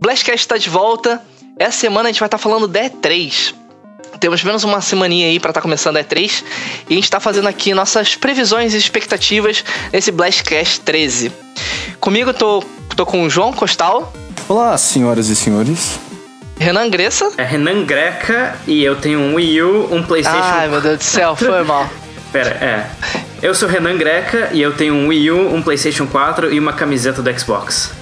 Blastcast está de volta. Essa semana a gente vai estar tá falando da E3. Temos menos uma semaninha aí para estar tá começando a E3 e a gente está fazendo aqui nossas previsões e expectativas nesse Blastcast 13. Comigo tô, tô com o João Costal. Olá, senhoras e senhores. Renan Gressa. É Renan Greca e eu tenho um Wii U, um PlayStation. Ai, meu Deus do céu, foi mal. Pera, é. Eu sou Renan Greca e eu tenho um Wii U, um PlayStation 4 e uma camiseta do Xbox.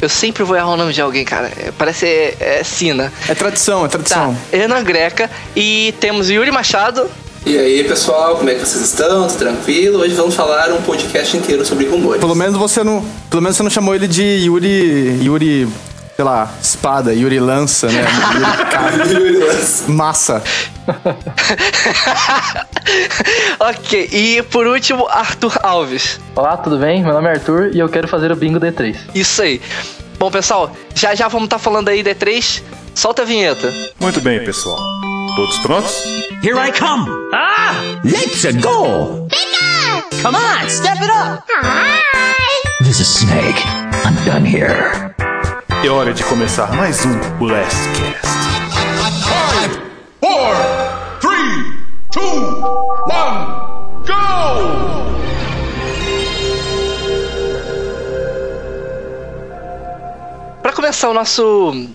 Eu sempre vou errar o nome de alguém, cara. É, parece é, é Sina. É tradição, é tradição. Tá. Renan Greca e temos Yuri Machado. E aí, pessoal, como é que vocês estão? Tudo tranquilo? Hoje vamos falar um podcast inteiro sobre rumores. Pelo menos você não, pelo menos você não chamou ele de Yuri, Yuri sei lá, espada, Yuri lança, né? Yuri, lança. Massa. ok, e por último, Arthur Alves. Olá, tudo bem? Meu nome é Arthur e eu quero fazer o bingo D3. Isso aí. Bom, pessoal, já já vamos estar tá falando aí D3. Solta a vinheta. Muito bem, pessoal. Todos prontos? Here I come! Ah! Let's go! Bigger! Come on, step it up! Hi! This is Snake. I'm done here. É hora de começar mais um Blastcast. 5, 4, 3, 2, 1, go! Para começar o nosso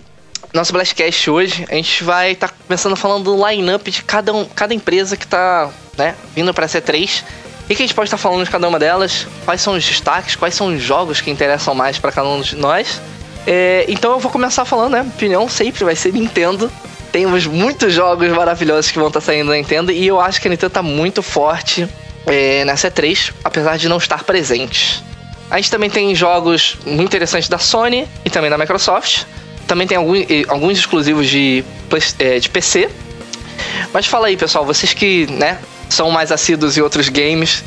nosso Blastcast hoje, a gente vai estar tá começando falando do line-up de cada, um, cada empresa que está né, vindo para a C3. O que a gente pode estar tá falando de cada uma delas? Quais são os destaques? Quais são os jogos que interessam mais para cada um de nós? É, então eu vou começar falando, né? Opinião sempre vai ser Nintendo. Temos muitos jogos maravilhosos que vão estar tá saindo da Nintendo e eu acho que a Nintendo está muito forte é, nessa E3, apesar de não estar presente. A gente também tem jogos muito interessantes da Sony e também da Microsoft. Também tem alguns, alguns exclusivos de, é, de PC. Mas fala aí, pessoal, vocês que né, são mais assíduos em outros games,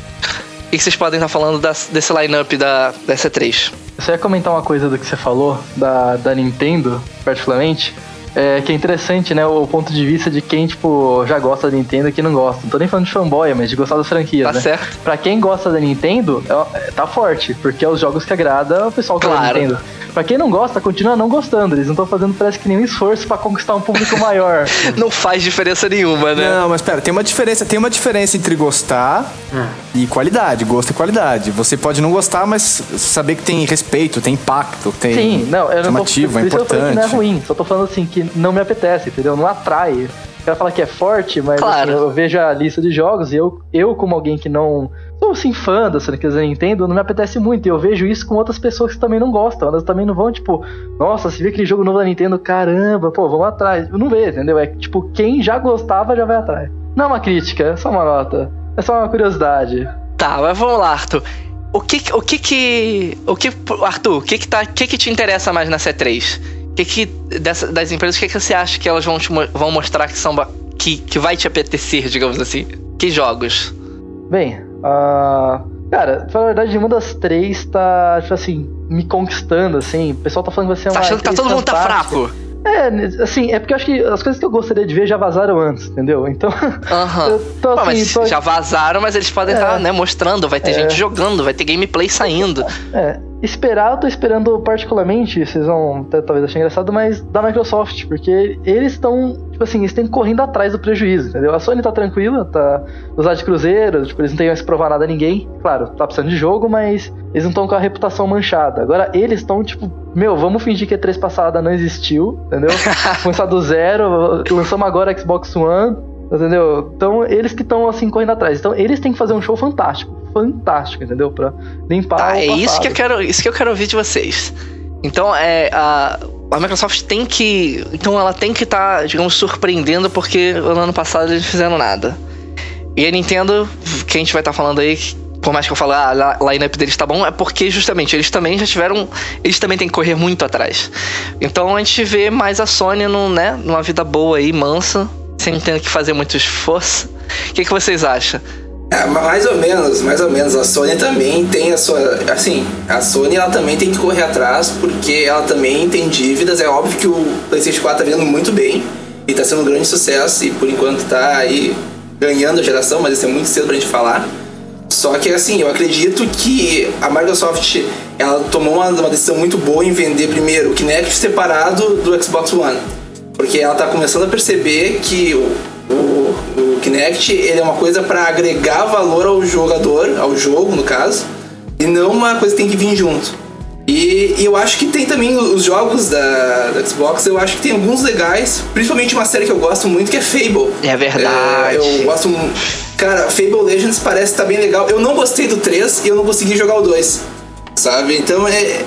que vocês podem estar falando das, desse line-up da, dessa E3? Você ia comentar uma coisa do que você falou, da, da Nintendo, particularmente, é, que é interessante, né? O ponto de vista de quem, tipo, já gosta da Nintendo e quem não gosta. Não tô nem falando de fanboy, mas de gostar das franquias, tá né? certo. Pra quem gosta da Nintendo, é, tá forte, porque é os jogos que agrada o pessoal que claro. da Nintendo. Pra quem não gosta, continua não gostando. Eles não estão fazendo, parece que nenhum esforço para conquistar um público maior. não faz diferença nenhuma, né? Não, mas pera, tem uma diferença, tem uma diferença entre gostar hum. e qualidade. Gosto e qualidade. Você pode não gostar, mas saber que tem respeito, tem impacto, tem Sim, não, eu não tô, é importante. Eu que não é ruim, só tô falando assim que não me apetece, entendeu? Não atrai. Cara fala que é forte, mas claro. assim, eu vejo a lista de jogos e eu, eu como alguém que não sou assim fã das franquias da Nintendo, não me apetece muito. E eu vejo isso com outras pessoas que também não gostam. Elas também não vão, tipo, nossa, se vê aquele jogo novo da Nintendo, caramba, pô, vamos atrás. Eu não vejo, entendeu? É tipo, quem já gostava já vai atrás. Não é uma crítica, é só uma nota. É só uma curiosidade. Tá, mas vamos lá, Arthur. O que o que que o que Arthur, o que que tá, o que que te interessa mais na C3? O que que dessa, das empresas, o que que você acha que elas vão te, vão mostrar que são que, que vai te apetecer, digamos assim? Que jogos? Bem, Uh, cara, na verdade, uma das três tá, tipo assim, me conquistando, assim. O pessoal tá falando que vai ser uma. Tá achando que tá todo mundo tá fraco? É, assim, é porque eu acho que as coisas que eu gostaria de ver já vazaram antes, entendeu? Então. Aham. Uhum. Pô, assim, mas tô... já vazaram, mas eles podem estar, é. tá, né, mostrando, vai ter é. gente jogando, vai ter gameplay saindo. É. Esperar, eu tô esperando particularmente, vocês vão talvez achar engraçado, mas da Microsoft, porque eles estão, tipo assim, eles estão correndo atrás do prejuízo, entendeu? A Sony tá tranquila, tá usar de cruzeiro, tipo, eles não têm mais provar nada a ninguém. Claro, tá precisando de jogo, mas eles não estão com a reputação manchada. Agora, eles estão, tipo, meu, vamos fingir que a 3 passada não existiu, entendeu? Começar do zero, lançamos agora Xbox One, entendeu? Então, eles que estão, assim, correndo atrás. Então, eles têm que fazer um show fantástico fantástico, entendeu? Pra limpar ah, é isso que eu quero, isso que eu quero ouvir de vocês. Então, é a, a Microsoft tem que, então ela tem que estar, tá, digamos, surpreendendo porque no ano passado eles não fizeram nada. E a Nintendo, que a gente vai estar tá falando aí, por mais que eu fale, ah, a lineup deles tá bom, é porque justamente eles também já tiveram. Eles também têm que correr muito atrás. Então a gente vê mais a Sony né, numa vida boa aí, mansa, sem ter que fazer muito esforço. O que, que vocês acham? É, mais ou menos, mais ou menos. A Sony também tem a sua. Assim, a Sony ela também tem que correr atrás, porque ela também tem dívidas. É óbvio que o PlayStation 4 tá vindo muito bem e tá sendo um grande sucesso, e por enquanto tá aí ganhando a geração, mas isso é muito cedo pra gente falar. Só que assim, eu acredito que a Microsoft ela tomou uma, uma decisão muito boa em vender primeiro o Kinect separado do Xbox One. Porque ela tá começando a perceber que o, o, o Kinect ele é uma coisa para agregar valor ao jogador, ao jogo no caso, e não uma coisa que tem que vir junto. E, e, eu acho que tem também os jogos da, da, Xbox, eu acho que tem alguns legais, principalmente uma série que eu gosto muito que é Fable. É verdade. É, eu gosto Cara, Fable Legends parece estar tá bem legal. Eu não gostei do 3 e eu não consegui jogar o 2. Sabe? Então é,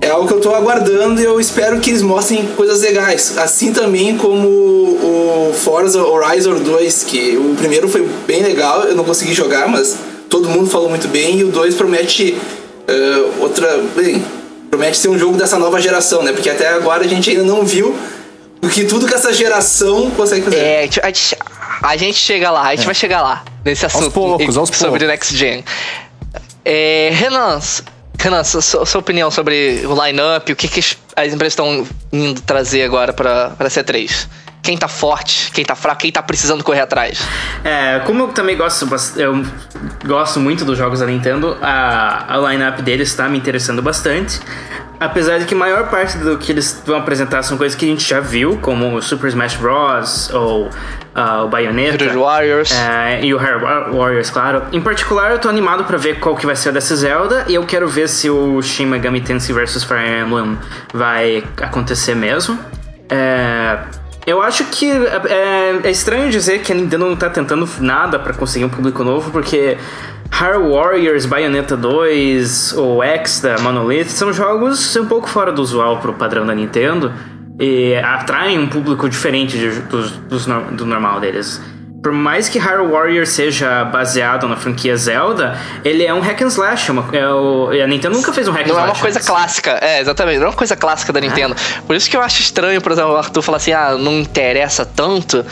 é algo que eu tô aguardando e eu espero que eles mostrem coisas legais. Assim também como o Forza Horizon 2, que o primeiro foi bem legal, eu não consegui jogar, mas todo mundo falou muito bem, e o 2 promete uh, outra. Bem, promete ser um jogo dessa nova geração, né? Porque até agora a gente ainda não viu o que tudo que essa geração consegue fazer. É, a gente, a gente chega lá, a gente é. vai chegar lá nesse assunto aos poucos, aos sobre poucos. Next Gen. É, Renan, Renan, sua, sua, opinião sobre o line-up, o que, que as empresas estão indo trazer agora para a C3? quem tá forte, quem tá fraco, quem tá precisando correr atrás. É, como eu também gosto, eu gosto muito dos jogos da Nintendo, a, a line-up deles tá me interessando bastante. Apesar de que a maior parte do que eles vão apresentar são coisas que a gente já viu, como o Super Smash Bros. ou uh, o Bayonetta. Hero Warriors. Uh, e o Hero Warriors, claro. Em particular, eu tô animado para ver qual que vai ser dessa Zelda, e eu quero ver se o Shin Megami Tensei vs Fire Emblem vai acontecer mesmo. É... Eu acho que é, é, estranho dizer que a Nintendo não tá tentando nada para conseguir um público novo, porque Hard Warriors, Bayonetta 2 ou X da Monolith são jogos um pouco fora do usual pro padrão da Nintendo e atraem um público diferente de, dos, dos, do normal deles por mais que Hyrule Warrior seja baseado na franquia Zelda, ele é um hack and slash. Uma, é o, a Nintendo nunca fez um hack and slash. Não é uma coisa antes. clássica, é, exatamente. Não é uma coisa clássica da Nintendo. É. Por isso que eu acho estranho, por exemplo, o Arthur falar assim, ah, não interessa tanto.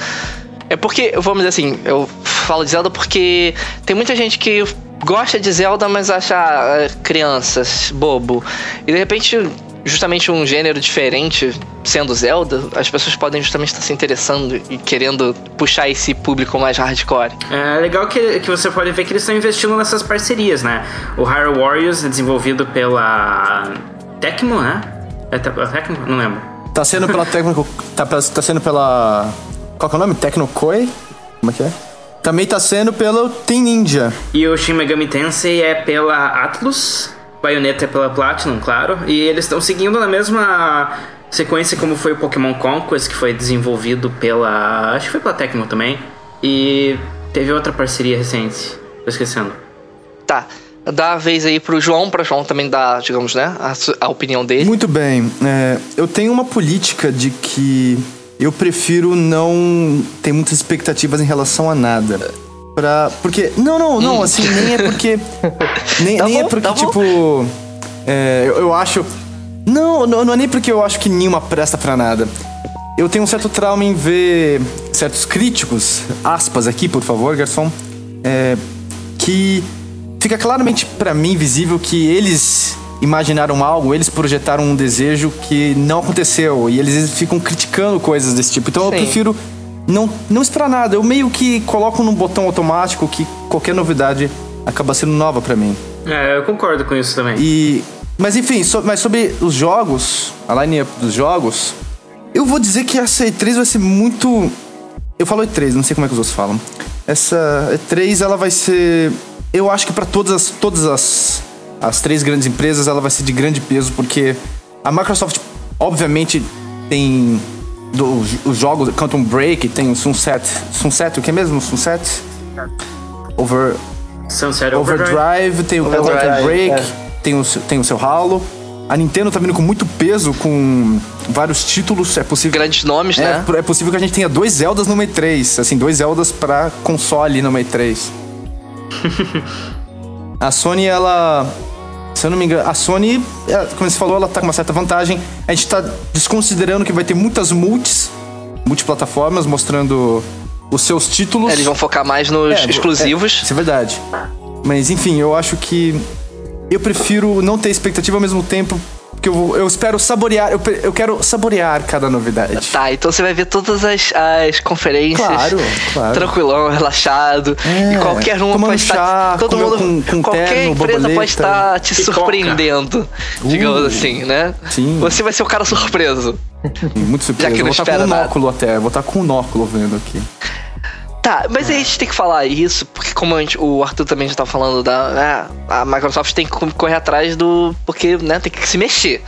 É porque, vamos dizer assim, eu falo de Zelda porque tem muita gente que gosta de Zelda, mas acha ah, crianças, bobo. E de repente justamente um gênero diferente, sendo Zelda, as pessoas podem justamente estar se interessando e querendo puxar esse público mais hardcore. É legal que, que você pode ver que eles estão investindo nessas parcerias, né? O Hyrule Warriors é desenvolvido pela Tecmo, né? É Tecmo? Não lembro. Tá sendo pela Tecmo. Tá, tá sendo pela. Qual é o nome? Tecno Koei? Como é que é? Também tá sendo pelo Team Ninja. E o Shin Megami Tensei é pela Atlus. Bayonetta é pela Platinum, claro. E eles estão seguindo na mesma sequência como foi o Pokémon Conquest, que foi desenvolvido pela. Acho que foi pela Tecmo também. E teve outra parceria recente. Tô esquecendo. Tá. Dá a vez aí pro João, para João também dar, digamos, né, a, a opinião dele. Muito bem. É, eu tenho uma política de que eu prefiro não ter muitas expectativas em relação a nada pra. Porque. Não, não, não, hum. assim, nem é porque. Nem, tá nem é bom, é porque, tá tipo. É, eu, eu, acho. Não, não, não é nem porque eu acho que nenhuma presta pra nada. Eu tenho um certo trauma em ver certos críticos, aspas aqui, por favor, garçom, é, que fica claramente para mim visível que eles imaginaram algo, eles projetaram um desejo que não aconteceu e eles ficam criticando coisas desse tipo. Então Sim. eu prefiro não, não esperar nada. Eu meio que coloco num botão automático que qualquer novidade acaba sendo nova para mim. É, eu concordo com isso também. E. Mas enfim, so, mas sobre os jogos, a line dos jogos, eu vou dizer que essa E3 vai ser muito. Eu falo E3, não sei como é que os outros falam. Essa E3 ela vai ser. Eu acho que para todas as, todas as, as três grandes empresas ela vai ser de grande peso, porque a Microsoft, obviamente, tem os jogos Quantum Break, tem o Sunset. Sunset, o que é mesmo? Sunset? Over. Sunset Overdrive, Overdrive tem o Overdrive, Quantum Break, é. tem, o, tem o seu Halo. A Nintendo tá vindo com muito peso, com vários títulos. É possível. Grandes nomes, é, né? É possível que a gente tenha dois Zeldas no Mei 3. Assim, dois Zeldas pra console no Mei 3. a Sony, ela se eu não me engano, a Sony, é, como você falou, ela tá com uma certa vantagem. A gente tá desconsiderando que vai ter muitas multis, multiplataformas, mostrando os seus títulos. É, eles vão focar mais nos é, exclusivos. É, isso é verdade. Mas enfim, eu acho que eu prefiro não ter expectativa ao mesmo tempo porque eu, eu espero saborear, eu, eu quero saborear cada novidade. Tá, então você vai ver todas as, as conferências. Claro, claro. Tranquilão, relaxado. É, e qualquer um pode estar. chá, Todo comendo mundo. com- com qualquer terno, empresa borboleta. pode estar te Pipoca. surpreendendo. Digamos Uh, assim, né? sim. Você vai ser o cara surpreso. Muito surpreso. Já que eu não vou estar com espera um nada. óculo até. eu Vou estar com um óculo vendo aqui. Tá, mas aí a gente tem que falar isso, porque como a gente- o Arthur também já tá falando da. né, a Microsoft tem que correr atrás do. Porque, né, tem que se mexer.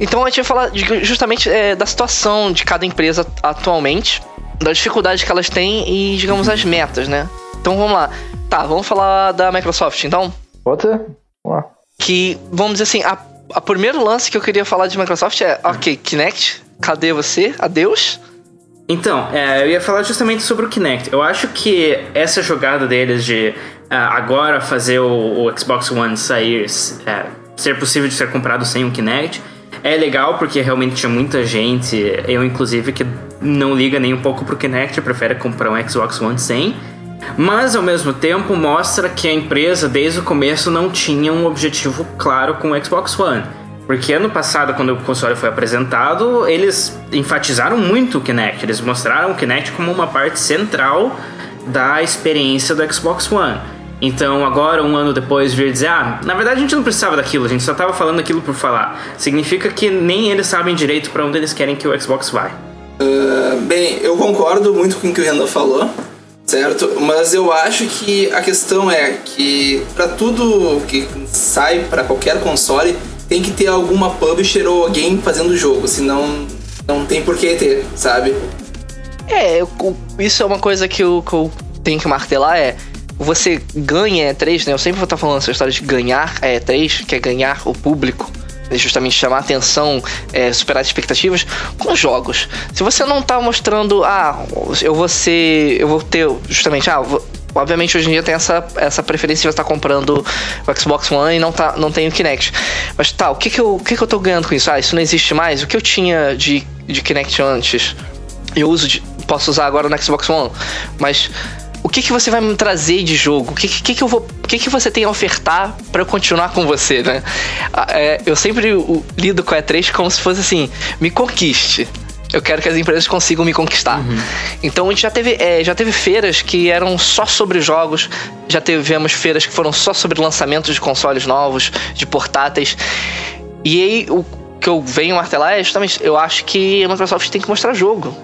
Então a gente vai falar de- justamente é, da situação de cada empresa atualmente, das dificuldades que elas têm e, digamos, as metas, né? Então vamos lá. Tá, vamos falar da Microsoft, então. Pode ser? Vamos lá. Que, vamos dizer assim, a, a primeiro lance que eu queria falar de Microsoft é, ok, Kinect, cadê você? Adeus. Então, é, eu ia falar justamente sobre o Kinect. Eu acho que essa jogada deles de ah, agora fazer o, o Xbox One sair, é, ser possível de ser comprado sem o Kinect, é legal porque realmente tinha muita gente, eu inclusive, que não liga nem um pouco pro Kinect, prefere comprar um Xbox One sem. Mas ao mesmo tempo mostra que a empresa desde o começo não tinha um objetivo claro com o Xbox One. Porque ano passado, quando o console foi apresentado, eles enfatizaram muito o Kinect. Eles mostraram o Kinect como uma parte central da experiência do Xbox One. Então agora, um ano depois, vir dizer, ah, na verdade a gente não precisava daquilo, a gente só tava falando aquilo por falar. Significa que nem eles sabem direito para onde eles querem que o Xbox vai. Ah, bem, eu concordo muito com o que o Renan falou, certo? Mas eu acho que a questão é que para tudo que sai para qualquer console tem que ter alguma publisher ou alguém fazendo o jogo, senão não tem por que ter, sabe? É, eu- isso é uma coisa que eu, que eu tenho que martelar, é... Você ganha E3, né? Eu sempre vou estar falando essa história de ganhar a E3, que é ganhar o público. é Justamente chamar atenção, é, superar as expectativas com jogos. Se você não tá mostrando, ah, eu vou ser. Eu vou ter. Justamente, ah, vou- Obviamente hoje em dia tem essa, essa preferência de estar comprando o Xbox One e não, tá, não tem o Kinect. Mas tá, o que que, eu, o que que eu tô ganhando com isso? Ah, isso não existe mais? O que eu tinha de, de Kinect antes? eu uso de, posso usar agora no Xbox One, mas o que que você vai me trazer de jogo? O que que, que eu vou, o que que você tem a ofertar pra eu continuar com você, né? Ah, é, eu sempre lido com a E3 como se fosse assim, me conquiste. Eu quero que as empresas consigam me conquistar. Então a gente já teve, é, já teve feiras que eram só sobre jogos, já tivemos feiras que foram só sobre lançamentos de consoles novos, de portáteis. E aí o que eu venho martelar é justamente, eu acho que a Microsoft tem que mostrar jogo.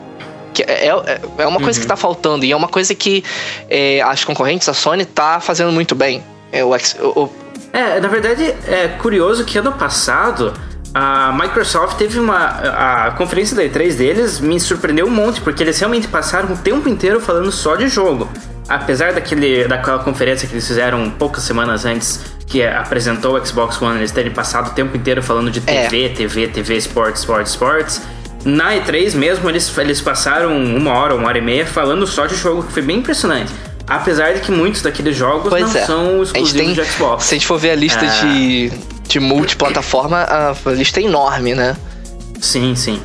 Que é, é, é uma coisa que tá faltando e é uma coisa que é, as concorrentes, a Sony, tá fazendo muito bem. É, o- o- É, na verdade, é curioso que ano passado a Microsoft teve uma. A conferência da E3 deles me surpreendeu um monte, porque eles realmente passaram o tempo inteiro falando só de jogo. Apesar daquele, daquela conferência que eles fizeram poucas semanas antes, que apresentou o Xbox One, eles terem passado o tempo inteiro falando de É. TV, TV, TV, Sports, Sports, Sports. Na E3 mesmo, eles, eles passaram uma hora, uma hora e meia falando só de jogo, que foi bem impressionante. Apesar de que muitos daqueles jogos pois não é. são exclusivos tem, de Xbox. se a gente for ver a lista Ah. de, de multiplataforma, a lista é enorme, né? Sim, sim.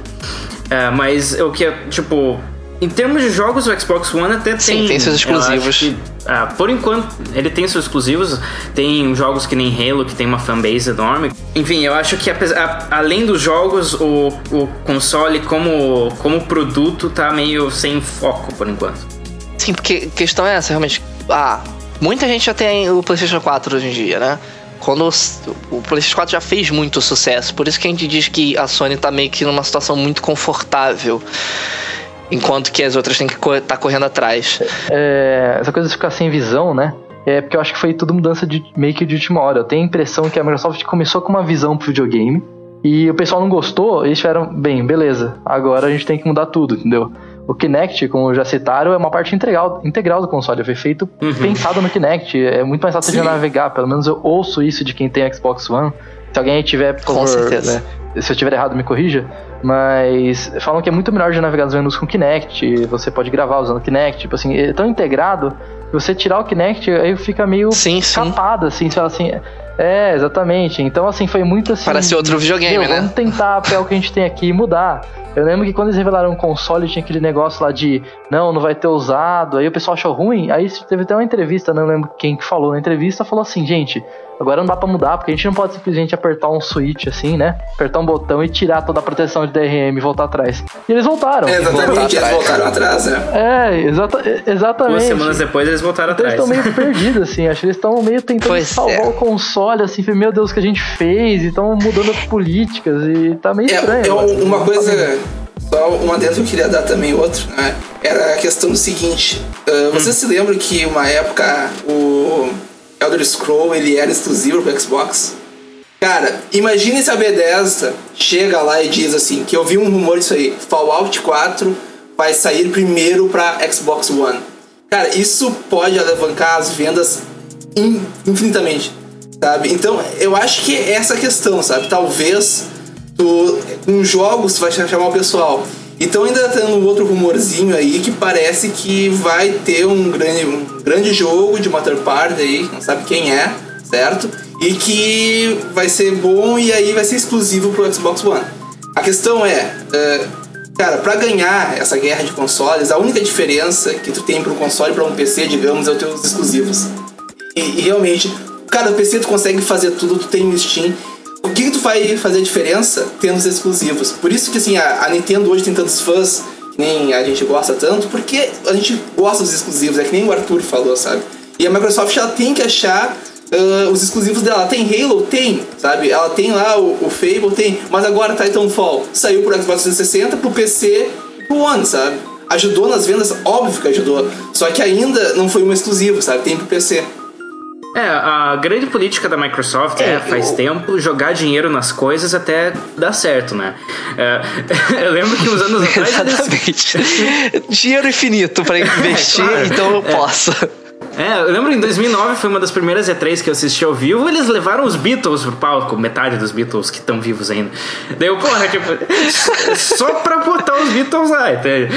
É, mas o que é, tipo, em termos de jogos, o Xbox One até Sim, tem. tem seus exclusivos. que, ah, por enquanto, ele tem seus exclusivos. Tem jogos que nem Halo, que tem uma fanbase enorme. Enfim, eu acho que apesar, a- além dos jogos, o, o console como, como produto tá meio sem foco por enquanto. Sim, porque a questão é essa, realmente. Ah, muita gente já tem o PlayStation 4 hoje em dia, né? Quando o PlayStation 4 já fez muito sucesso, por isso que a gente diz que a Sony tá meio que numa situação muito confortável, enquanto que as outras têm que estar tá correndo atrás. É, essa coisa de ficar sem visão, né? É porque eu acho que foi tudo mudança de meio que de última hora. Eu tenho a impressão que a Microsoft começou com uma visão pro videogame e o pessoal não gostou, eles tiveram, bem, beleza, agora a gente tem que mudar tudo, entendeu? O Kinect, como já citaram, é uma parte integral, integral do console. Foi feito pensado no Kinect. É muito mais fácil de Sim. navegar. Pelo menos eu ouço isso de quem tem Xbox One. Se alguém aí tiver, por Com favor, certeza. né, se eu tiver errado, me corrija. Mas falam que é muito melhor de navegar nos menus com Kinect. Você pode gravar usando o Kinect. Tipo assim, é tão integrado. que Você tirar o Kinect, aí fica meio Sim, sim. capado, assim. Você fala assim. É, exatamente. Então, assim, foi muito assim. Parece outro videogame, meu, né? Vamos tentar pegar o que a gente tem aqui e mudar. Eu lembro que quando eles revelaram o console, tinha aquele negócio lá de não, não vai ter usado. Aí o pessoal achou ruim. Aí teve até uma entrevista, não lembro quem que falou na entrevista, falou assim, gente, agora não dá pra mudar, porque a gente não pode simplesmente apertar um switch assim, né? Apertar um botão e tirar toda a proteção de DRM e voltar atrás. E eles voltaram. É, exatamente, eles voltaram atrás, né? É, exata, exatamente. Duas semanas depois eles voltaram Então eles atrás. estão meio perdidos, assim. Acho que eles estão meio tentando Pois salvar é. o console, assim. Meu Deus, o que a gente fez. E estão mudando as políticas. E tá meio estranho. É, é agora. uma coisa, só uma dentro que eu queria dar também outro, né? Era a questão do seguinte, uh, você se lembra que uma época o Elder Scroll ele era exclusivo pro Xbox? Cara, imagine se a Bethesda chega lá e diz assim, que eu vi um rumor disso aí, Fallout 4 vai sair primeiro pra Xbox One. Cara, isso pode alavancar as vendas in- infinitamente, sabe? Então, eu acho que é essa questão, sabe? Talvez tu, com jogos vai chamar o pessoal. Então ainda tá tendo um outro rumorzinho aí que parece que vai ter um grande, um grande jogo de uma party aí, não sabe quem é, certo? E que vai ser bom e aí vai ser exclusivo pro Xbox One. A questão é, eh, cara, pra ganhar essa guerra de consoles, a única diferença que tu tem pro console e pra um PC, digamos, é os teus exclusivos. E, e realmente, cara, o PC tu consegue fazer tudo, tu tem o Steam. O que, que tu vai fazer diferença tendo os exclusivos? Por isso que assim, a, a Nintendo hoje tem tantos fãs, que nem a gente gosta tanto, porque a gente gosta dos exclusivos, é que nem o Arthur falou, sabe? E a Microsoft ela tem que achar ah, os exclusivos dela. Ela tem Halo? Tem, sabe? Ela tem lá o, o Fable, tem. Mas agora Titanfall saiu pro Xbox 360, pro PC, pro One, sabe? Ajudou nas vendas, óbvio que ajudou. Só que ainda não foi um exclusivo, sabe? Tem pro PC. É, a grande política da Microsoft é, É, faz eu- tempo, jogar dinheiro nas coisas até dar certo, né? É, eu lembro que uns anos atrás eles, Exatamente. Dinheiro infinito pra investir, claro. então eu É. posso. É, eu lembro em 2009 foi uma das primeiras E3 que eu assisti ao vivo. Eles levaram os Beatles pro palco, metade dos Beatles que estão vivos ainda. Daí eu, porra, tipo, só pra botar os Beatles lá, entende?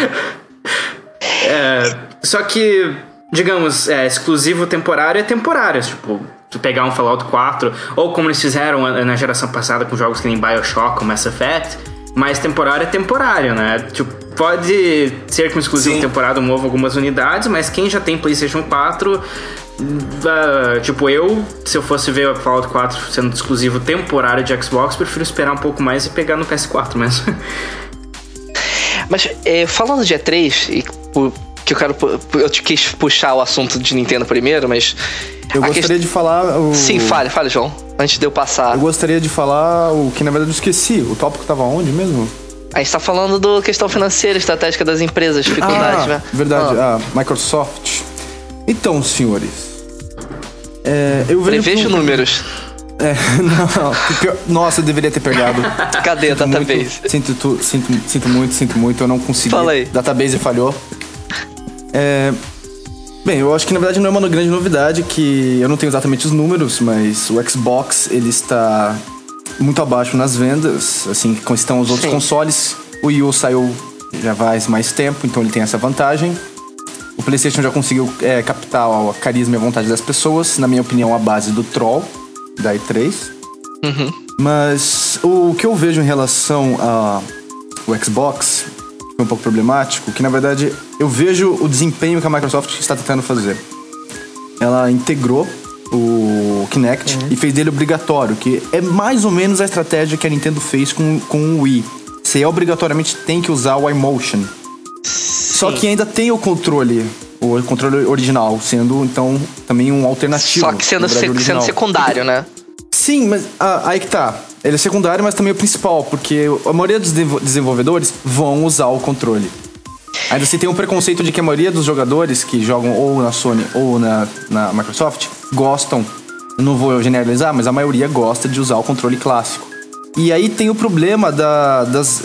É, só que, digamos, é, exclusivo temporário é temporário. Tipo, tu pegar um Fallout 4, ou como eles fizeram na geração passada com jogos que nem Bioshock ou Mass Effect. Mas temporário é temporário, né? Tipo, pode ser que um exclusivo Sim. temporário mova algumas unidades, mas quem já tem PlayStation 4, ah, tipo eu, se eu fosse ver o Fallout 4 sendo exclusivo temporário de Xbox, prefiro esperar um pouco mais e pegar no PS4 mesmo. Mas é, falando de E3, e pu- que eu quero. Eu te quis puxar o assunto de Nintendo primeiro, mas. Eu gostaria de falar. O... Sim, fale, fale, João. Antes de eu passar. Eu gostaria de falar o que na verdade eu esqueci. O tópico tava onde mesmo? A gente tá falando do questão financeira, estratégica das empresas, dificuldades, ah, né? Verdade, Ah, a Microsoft. Então, senhores. É, eu vejo. prevejo que- números. É, não, pior- Nossa, eu deveria ter pegado. Cadê a Sinto muito, database? Sinto, sinto, sinto muito, sinto muito, eu não consegui. Fala aí. Database falhou. É, bem, eu acho que na verdade não é uma grande novidade que eu não tenho exatamente os números, mas o Xbox ele está muito abaixo nas vendas, assim como estão os outros Sim. consoles. O Wii U saiu já faz mais tempo, então ele tem essa vantagem. O PlayStation já conseguiu é, captar a carisma e a vontade das pessoas, na minha opinião, a base do Troll da E3. Mas o que eu vejo em relação ao Xbox, é um pouco problemático, que na verdade eu vejo o desempenho que a Microsoft está tentando fazer. Ela integrou o Kinect e fez dele obrigatório, que é mais ou menos a estratégia que a Nintendo fez com, com o Wii. Você obrigatoriamente tem que usar o iMotion. Só que ainda tem o controle, o controle original, sendo então também um alternativo. Só que sendo, sendo secundário, né? Sim, mas ah, aí que tá. Ele é secundário, mas também é o principal, porque a maioria dos desenvol- desenvolvedores vão usar o controle. Ainda assim tem um preconceito de que a maioria dos jogadores que jogam ou na Sony ou na, na Microsoft gostam, não vou generalizar, mas a maioria gosta de usar o controle clássico. E aí tem o problema da, das.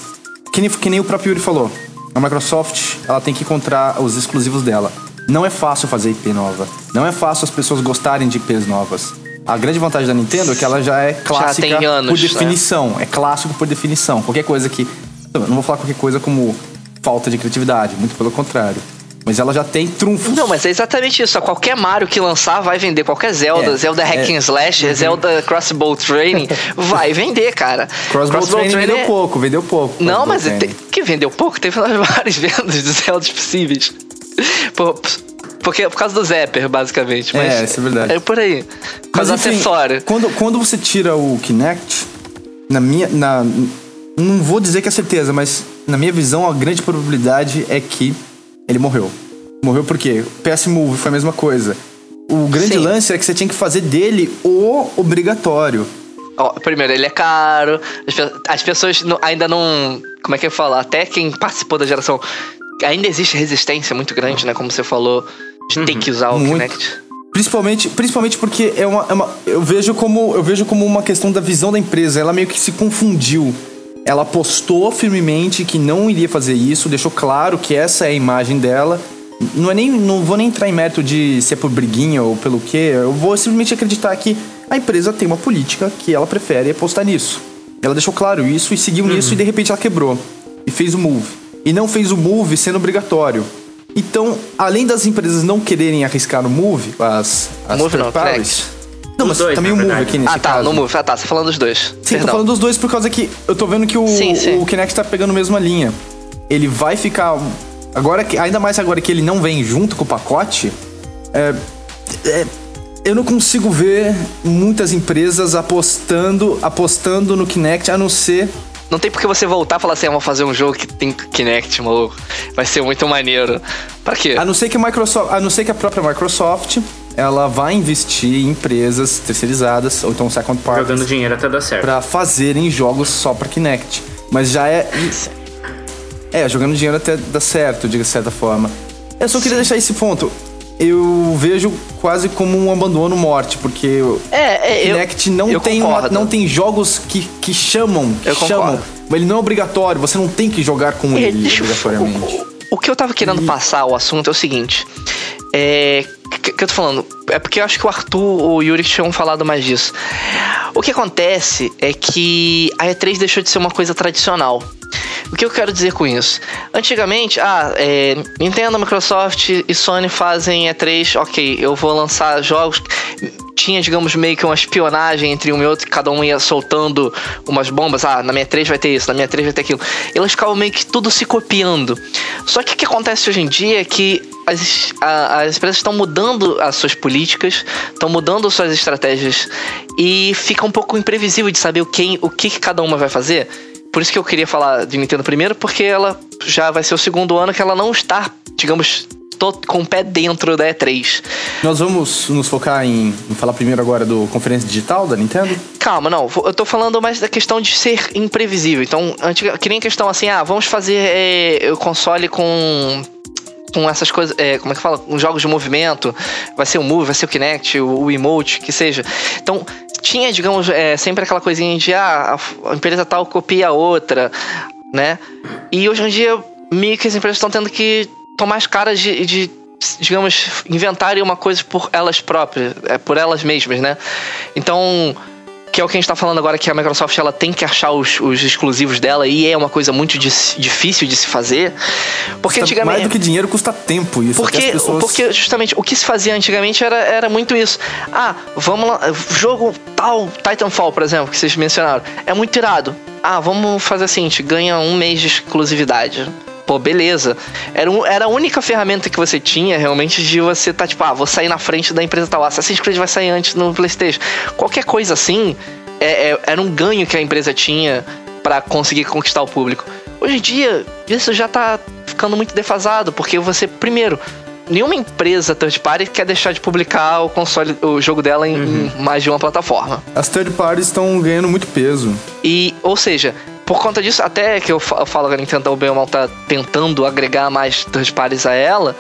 Que nem, que nem o próprio Yuri falou. A Microsoft ela tem que encontrar os exclusivos dela. Não é fácil fazer IP nova. Não é fácil as pessoas gostarem de IPs novas. A grande vantagem da Nintendo é que ela já é clássica tem anos, por né? definição. É clássico por definição. Qualquer coisa que. Não vou falar qualquer coisa como falta de criatividade, muito pelo contrário. Mas ela já tem trunfos. Não, mas é exatamente isso. Qualquer Mario que lançar vai vender. Qualquer Zelda, É, Zelda Hack é. and Slash, Zelda Crossbow Training, vai vender, cara. Crossbow, Training vendeu é- pouco, vendeu pouco. Não, Crossbow mas Training. te- que vendeu pouco, teve várias vendas de Zeldas possíveis. Por, porque, por causa do Zapper, basicamente. Mas É, isso é verdade. É por aí. Por Mas causa do enfim, acessório. Quando, quando você tira o Kinect, na minha. Na, não vou dizer que é certeza, mas na minha visão, a grande probabilidade é que ele morreu. Morreu por quê? PS Move foi a mesma coisa. O grande Sim. lance é que você tinha que fazer dele o obrigatório. Ó, primeiro, ele é caro. As, pe- as pessoas não- ainda não. Como é que eu falo? Até quem participou da geração. Ainda existe resistência muito grande, né? Como você falou, de ter que usar o Muito. Kinect. Principalmente, principalmente porque é uma, é uma- eu vejo como eu vejo como uma questão da visão da empresa. Ela meio que se confundiu. Ela apostou firmemente que não iria fazer isso, deixou claro que essa é a imagem dela. Não é nem não vou nem entrar em mérito de se é por briguinha ou pelo quê. Eu vou simplesmente acreditar que a empresa tem uma política que ela prefere apostar nisso. Ela deixou claro isso e seguiu nisso e de repente ela quebrou e fez o move. E não fez o move sendo obrigatório. Então, além das empresas não quererem arriscar no Move, as, as Move não, parties- Não, mas dois, também o Move aqui nesse Ah, tá, caso. no Move. Ah, tá, você tá falando dos dois. Sim, Perdão. tô falando dos dois por causa que eu tô vendo que o, Sim, sim. o Kinect tá pegando a mesma linha. Ele vai ficar. Agora que. Ainda mais agora que ele não vem junto com o pacote. é- é- eu não consigo ver muitas empresas apostando, apostando no Kinect, a não ser. Não tem por que você voltar e falar assim, ah, vamos fazer um jogo que tem Kinect, maluco. Vai ser muito maneiro. Pra quê? A não ser que a Microsoft, a não ser que a própria Microsoft ela vai investir em empresas terceirizadas ou então second parties Jogando dinheiro até dar certo. para fazerem jogos só para Kinect. Mas já é é jogando dinheiro até dar certo, de certa forma. Eu só queria deixar esse ponto. Eu vejo quase como um abandono morte, porque o É, é, eu- Kinect não eu tem uma- não tem jogos que, que chamam, que Eu chamam. concordo. Mas ele não é obrigatório, você não tem que jogar com É, ele eu- obrigatoriamente. O, o que eu tava querendo passar, o assunto é o seguinte. É. Que, que eu tô falando? É porque eu acho que o Arthur ou o Yuri tinham falado mais disso. O que acontece é que a E3 deixou de ser uma coisa tradicional. O que eu quero dizer com isso? Antigamente, ah, é, Nintendo, Microsoft e Sony fazem E3, ok, eu vou lançar jogos. Tinha, digamos, meio que uma espionagem entre um e outro, cada um ia soltando umas bombas. Ah, na minha 3 vai ter isso, na minha 3 vai ter aquilo. Elas ficavam meio que tudo se copiando. Só que o que acontece hoje em dia é que as, a- as empresas estão mudando as suas políticas, estão mudando suas estratégias e fica um pouco imprevisível de saber o, quem, o que, que cada uma vai fazer. Por isso que eu queria falar de Nintendo primeiro, porque ela já vai ser o segundo ano que ela não está, digamos, com o pé dentro da E3. Nós vamos nos focar em, em falar primeiro agora do conferência digital da Nintendo? Calma, não. Eu tô falando mais da questão de ser imprevisível. Então, antiga, que nem questão assim, ah, vamos fazer é, o console com. Com essas coisas, é, como é que fala? Com jogos de movimento, vai ser o Move, vai ser o Kinect, o, o Emote, que seja. Então, tinha, digamos, é, sempre aquela coisinha de, ah, a, empresa tal copia a outra, né? E hoje em dia, meio que as empresas estão tendo que tomar as caras de, de digamos, inventarem uma coisa por elas próprias, é, por elas mesmas, né? Então, que é o que a gente tá falando agora, que a Microsoft ela tem que achar os, os exclusivos dela e é uma coisa muito difícil de se fazer. Porque Custa antigamente. Mais do que dinheiro custa tempo isso. Porque, pessoas... porque justamente o que se fazia antigamente era, era muito isso. Ah, vamos lá, jogo tal, Titanfall, por exemplo, que vocês mencionaram, é muito irado. Ah, vamos fazer assim, a gente ganha um mês de exclusividade. Pô, beleza. Era, um- era a única ferramenta que você tinha realmente de você tá tipo, ah, vou sair na frente da empresa tal. Assassin's Creed vai sair antes no PlayStation. Qualquer coisa assim é- é- era um ganho que a empresa tinha pra conseguir conquistar o público. Hoje em dia, isso já tá ficando muito defasado, porque você, primeiro, nenhuma empresa third party quer deixar de publicar o console, o jogo dela em, em mais de uma plataforma. As third parties estão ganhando muito peso. E, ou seja, por conta disso, até que eu fa- eu falo que a Nintendo bem ou mal tá tentando agregar mais third parties a ela,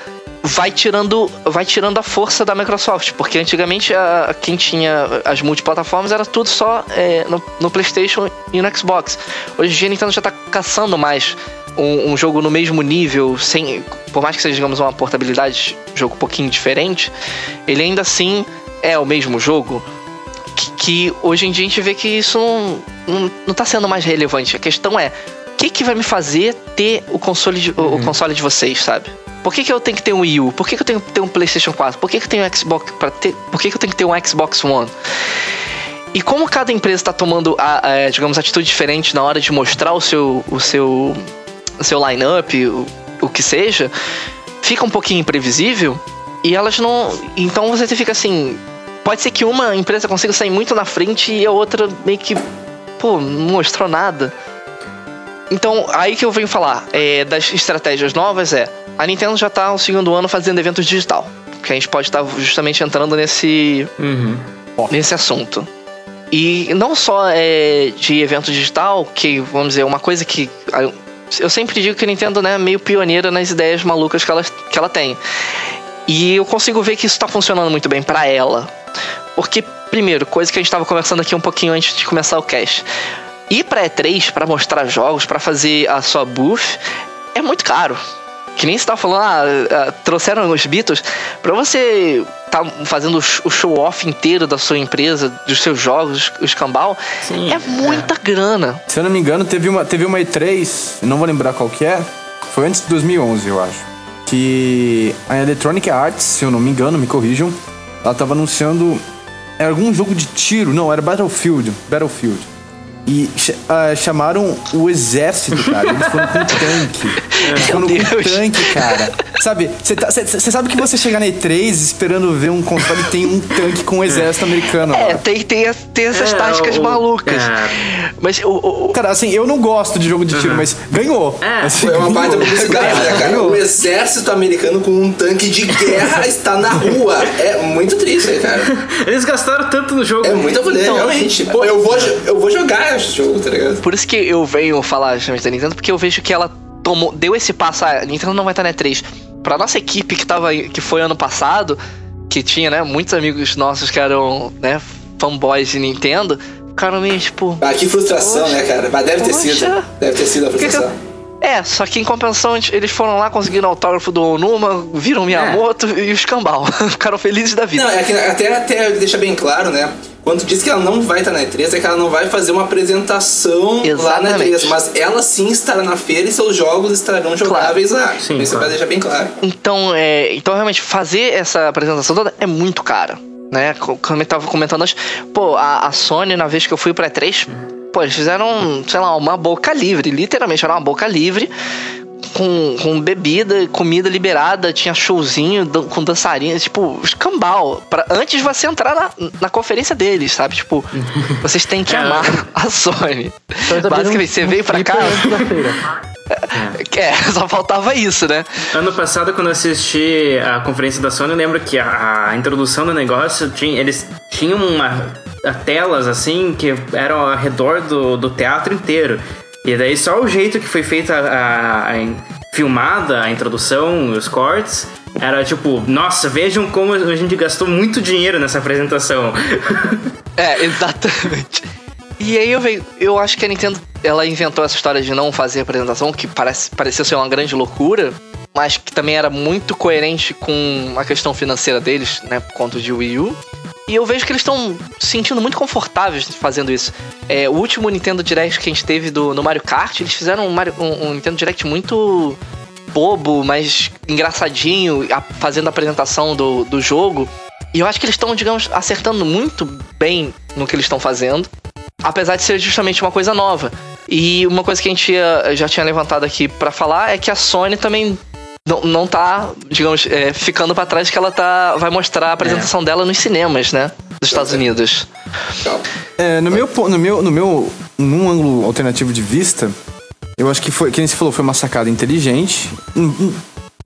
vai tirando, vai tirando a força da Microsoft, porque antigamente a, quem tinha as multiplataformas era tudo só é, no, no PlayStation e no Xbox. Hoje em dia a Nintendo já tá caçando mais um, um jogo no mesmo nível, sem, por mais que seja, digamos, uma portabilidade, jogo um pouquinho diferente, ele ainda assim é o mesmo jogo que, que hoje em dia a gente vê que isso não, não, não tá sendo mais relevante. A questão é que que vai me fazer ter o console de, o- o console de vocês, sabe? Por que, que eu tenho que ter um Wii U? Por que, que eu tenho que ter um PlayStation 4? Por que, que eu tenho um Xbox para ter? Por que, que eu tenho que ter um Xbox One? E como cada empresa está tomando, a, a, digamos, atitude diferente na hora de mostrar o seu, o seu, o seu line-up, o, o que seja, fica um pouquinho imprevisível e elas não. Então você fica assim. Pode ser que uma empresa consiga sair muito na frente e a outra meio que. Pô, não mostrou nada. Então, aí que eu venho falar é, das estratégias novas é. A Nintendo já tá no segundo ano fazendo eventos digital. Que a gente pode estar justamente entrando nesse, Uhum. nesse assunto. E não só é, de evento digital, que, vamos dizer, uma coisa que. eu- sempre digo que a Nintendo né, é meio pioneira nas ideias malucas que ela, que ela tem. E eu consigo ver que isso tá funcionando muito bem pra ela. Porque, primeiro, coisa que a gente tava conversando aqui um pouquinho antes de começar o cast. Ir pra E3 pra mostrar jogos, pra fazer a sua booth, é muito caro. Que nem você tava falando, ah, ah, trouxeram os Beatles. Pra você tá fazendo o sh- o show-off inteiro da sua empresa, dos seus jogos, o escambau, Sim, é muita grana. Se eu não me engano, teve uma, teve uma E3, eu não vou lembrar qual que é, foi antes de 2011, eu acho. Que a Electronic Arts, se eu não me engano, me corrijam, ela tava anunciando era algum jogo de tiro, não, era Battlefield, Battlefield. E ah, chamaram o exército, cara. Eles foram com tanque. Eles foram Meu com Deus. tanque, cara. Sabe, você sabe que você chegar na E3 esperando ver um console e tem um tanque com um exército americano. É, lá. tem, tem, tem essas É, táticas o- malucas. é. Mas o, o- o- Cara, assim, eu não gosto de jogo de tiro, mas ganhou. É, Assim, É uma ganhou. baita publicidade, né, cara? Ganhou. O exército americano com um tanque de guerra está na rua. É muito triste, cara. Eles gastaram tanto no jogo. É mulher, Então, realmente. Pô, eu vou, eu vou jogar jogo, tá ligado? Por isso que eu venho falar justamente da Nintendo, porque eu vejo que ela tomou, deu esse passo. A Nintendo não vai estar na E3. Pra nossa equipe que, tava, que foi ano passado, que tinha, né, muitos amigos nossos que eram, né, fanboys de Nintendo, ficaram meio tipo. Ah, que frustração, Poxa. né, cara? Mas deve ter Poxa. sido. Deve ter sido a "Por que que eu-" frustração. É, só que em compensação eles foram lá, conseguiram autógrafo do Onuma, viram Miyamoto e o escambau. ficaram felizes da vida. Não, é que até, até deixa bem claro, né? Quando diz que ela não vai estar na E3, é que ela não vai fazer uma apresentação lá na Exatamente. E3. Mas ela sim estará na feira e seus jogos estarão jogáveis lá. Sim, Isso claro. vai deixar bem claro. Então, é, então realmente fazer essa apresentação toda é muito cara, né? Co- Como eu tava comentando antes, pô, a, a Sony na vez que eu fui pra E3, pô, eles fizeram, sei lá, uma boca livre, literalmente era uma boca livre. Com, com bebida, comida liberada, tinha showzinho dan- com dançarina, tipo, escambau. Pra, antes de você entrar na, na conferência deles, sabe? Tipo, vocês têm que É. amar a Sony. Então Basicamente, você um veio pra cá. feira. É, só faltava isso, né? Ano passado, quando eu assisti a conferência da Sony, eu lembro que a, a introdução do negócio, tinha, eles tinham uma, telas assim que eram ao redor do, do teatro inteiro. E daí só o jeito que foi feita a, a- filmada, a introdução, os cortes, era tipo, nossa, vejam como a gente gastou muito dinheiro nessa apresentação. É, exatamente. E aí eu vejo, eu acho que a Nintendo ela inventou essa história de não fazer apresentação, que parece, parecia ser uma grande loucura, mas que também era muito coerente com a questão financeira deles, né, por conta de Wii U. E eu vejo que eles estão se sentindo muito confortáveis fazendo isso. É, o último Nintendo Direct que a gente teve do, no Mario Kart, eles fizeram um, Mario- um- um Nintendo Direct muito bobo, mas engraçadinho, a- fazendo a apresentação do, do jogo. E eu acho que eles estão, digamos, acertando muito bem no que eles estão fazendo, apesar de ser justamente uma coisa nova. E uma coisa que a gente já tinha levantado aqui pra falar é que a Sony também não, não tá, digamos, é, ficando pra trás, que ela tá vai mostrar a apresentação dela nos cinemas, né? Dos Estados Unidos. Calma. É, no meu, no meu, no meu, num ângulo alternativo de vista, eu acho que foi, que nem você falou, foi uma sacada inteligente. Hum, hum,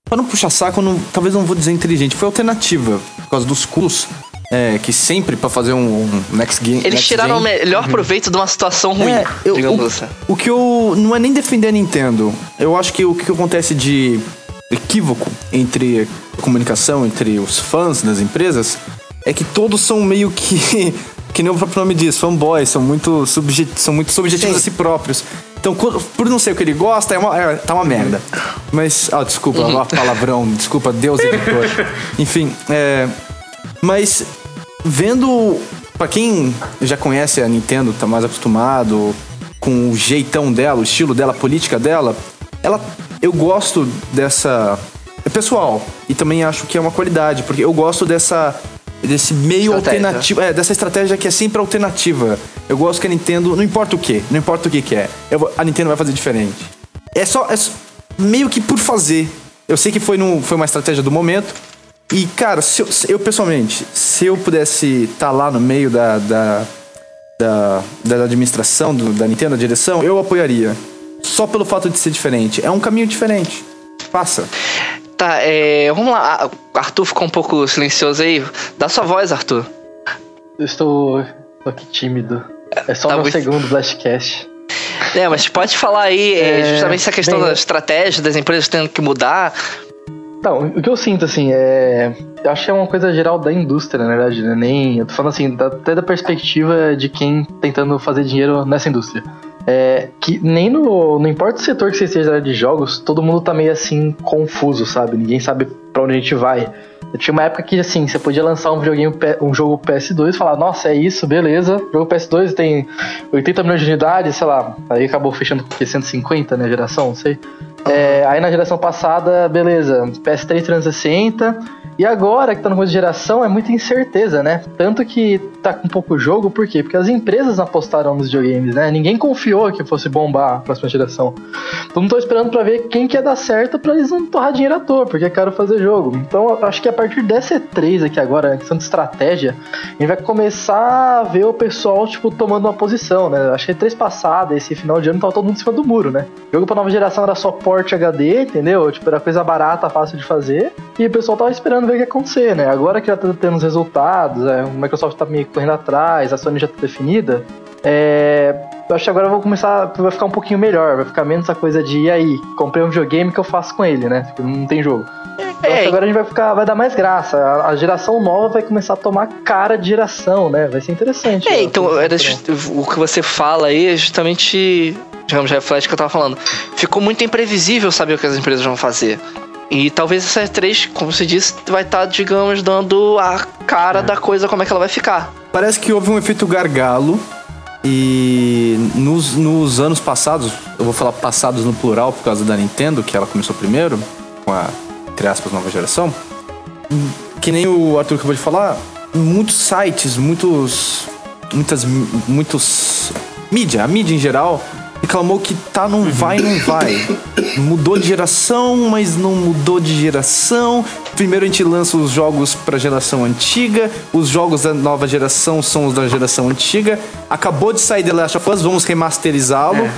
Pra não puxar saco, não- talvez não vou dizer inteligente, foi alternativa, por causa dos custos, é, que sempre pra fazer um, um next game. Eles next tiraram o gen- melhor proveito de uma situação ruim, É, eu- digamos o, assim. o que eu. Não é nem defender a Nintendo. Eu acho que o que acontece de equívoco entre a comunicação, entre os fãs das empresas, é que todos são meio que. Que nem o próprio nome diz, fanboys, são muito, subje, são muito subjetivos a si próprios. Então, por não ser o que ele gosta, é uma, é, tá uma merda. Mas. Ah, desculpa, Uhum. palavrão, desculpa, Deus editor. Enfim, é. Mas vendo. Pra quem já conhece a Nintendo, tá mais acostumado com o jeitão dela, o estilo dela, a política dela, ela eu gosto dessa é pessoal e também acho que é uma qualidade, porque eu gosto dessa desse meio Estratégia. alternativo, é, dessa estratégia que é sempre alternativa. Eu gosto que a Nintendo, não importa o que, não importa o que que é, eu a Nintendo vai fazer diferente. É só, é meio que por fazer. Eu sei que foi, no, foi uma estratégia do momento. E, cara, se eu, se eu, pessoalmente, se eu pudesse estar lá no meio da, da, da, da administração do- da Nintendo, da direção, eu apoiaria. Só pelo fato de ser diferente. É um caminho diferente. Faça. Tá, é. Vamos lá. Ah, Arthur ficou um pouco silencioso aí. Dá sua voz, Arthur. Eu estou, estou aqui tímido. É só Tá meu muito- segundo Blastcast. É, mas pode falar aí é, É, justamente essa questão bem, da estratégia das empresas tendo que mudar. Então, o que eu sinto, assim, é. Eu acho que é uma coisa geral da indústria, na verdade, né? Nem. Eu tô falando assim, da- até da perspectiva de quem tentando fazer dinheiro nessa indústria. É, que nem no. Não importa o setor que você esteja de jogos, todo mundo tá meio assim confuso, sabe? Ninguém sabe pra onde a gente vai. Eu tinha uma época que, assim, você podia lançar um videogame, um jogo PS2 e falar, nossa, é isso, beleza. Jogo PS2 tem 80 milhões de unidades, sei lá. Aí acabou fechando com o quê? 150, né? Geração, não sei. É, aí na geração passada, beleza, PS3 360. E agora que tá no começo de geração, é muita incerteza, né? Tanto que tá com pouco jogo, por quê? Porque as empresas apostaram nos videogames, né? Ninguém confiou que fosse bombar a próxima geração. Todo mundo tá esperando pra ver quem que ia dar certo pra eles não torrar dinheiro à toa, porque é caro fazer jogo. Então acho que a partir dessa E3 aqui agora, a questão de estratégia, a gente vai começar a ver o pessoal, tipo, tomando uma posição, né? Acho que a E3 passada, esse final de ano, tava todo mundo em cima do muro, né? Jogo pra nova geração era só porte HD, entendeu? Tipo, era coisa barata, fácil de fazer. E o pessoal tava esperando ver o que ia acontecer, né? Agora que já tá tendo os resultados, é, o Microsoft tá meio correndo atrás, a Sony já tá definida. É, eu acho que agora eu vou começar. Vai ficar um pouquinho melhor, vai ficar menos essa coisa de e aí, comprei um videogame que eu faço com ele, né? Não tem jogo. Eu acho É, que agora a gente vai ficar, vai dar mais graça. A, a geração nova vai começar a tomar cara de geração, né? Vai ser interessante. É, então, era just- o que você fala aí é justamente, digamos, reflete o que eu tava falando. Ficou muito imprevisível saber o que as empresas vão fazer. E talvez essa E3, como você disse, vai estar, digamos, dando a cara da coisa, como é que ela vai ficar. Parece que houve um efeito gargalo e nos, nos anos passados, eu vou falar passados no plural por causa da Nintendo, que ela começou primeiro, com a, entre aspas, nova geração. Que nem o Arthur acabou de falar, muitos sites, muitos. muitas. muitos. mídia, a mídia em geral, reclamou que tá, não vai, não vai. Mudou de geração, mas não mudou de geração. Primeiro a gente lança os jogos pra geração antiga, os jogos da nova geração são os da geração antiga. Acabou de sair The Last of Us, vamos remasterizá-lo.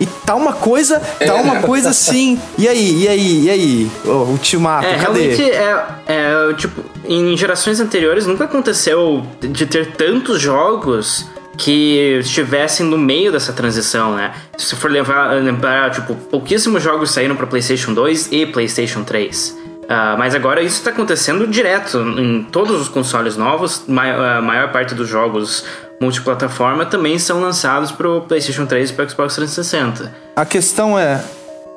E tá uma coisa, tá uma coisa assim. E aí, e aí, e aí? Ô, ultimato, É, cadê? realmente, é, é, tipo, em gerações anteriores nunca aconteceu de ter tantos jogos que estivessem no meio dessa transição, né? Se você for levar, lembrar, tipo, pouquíssimos jogos saíram para PlayStation 2 e PlayStation 3. Ah, mas agora isso está acontecendo direto em todos os consoles novos. Ma- A maior parte dos jogos multiplataforma também são lançados para o PlayStation 3 e para o Xbox 360. A questão é: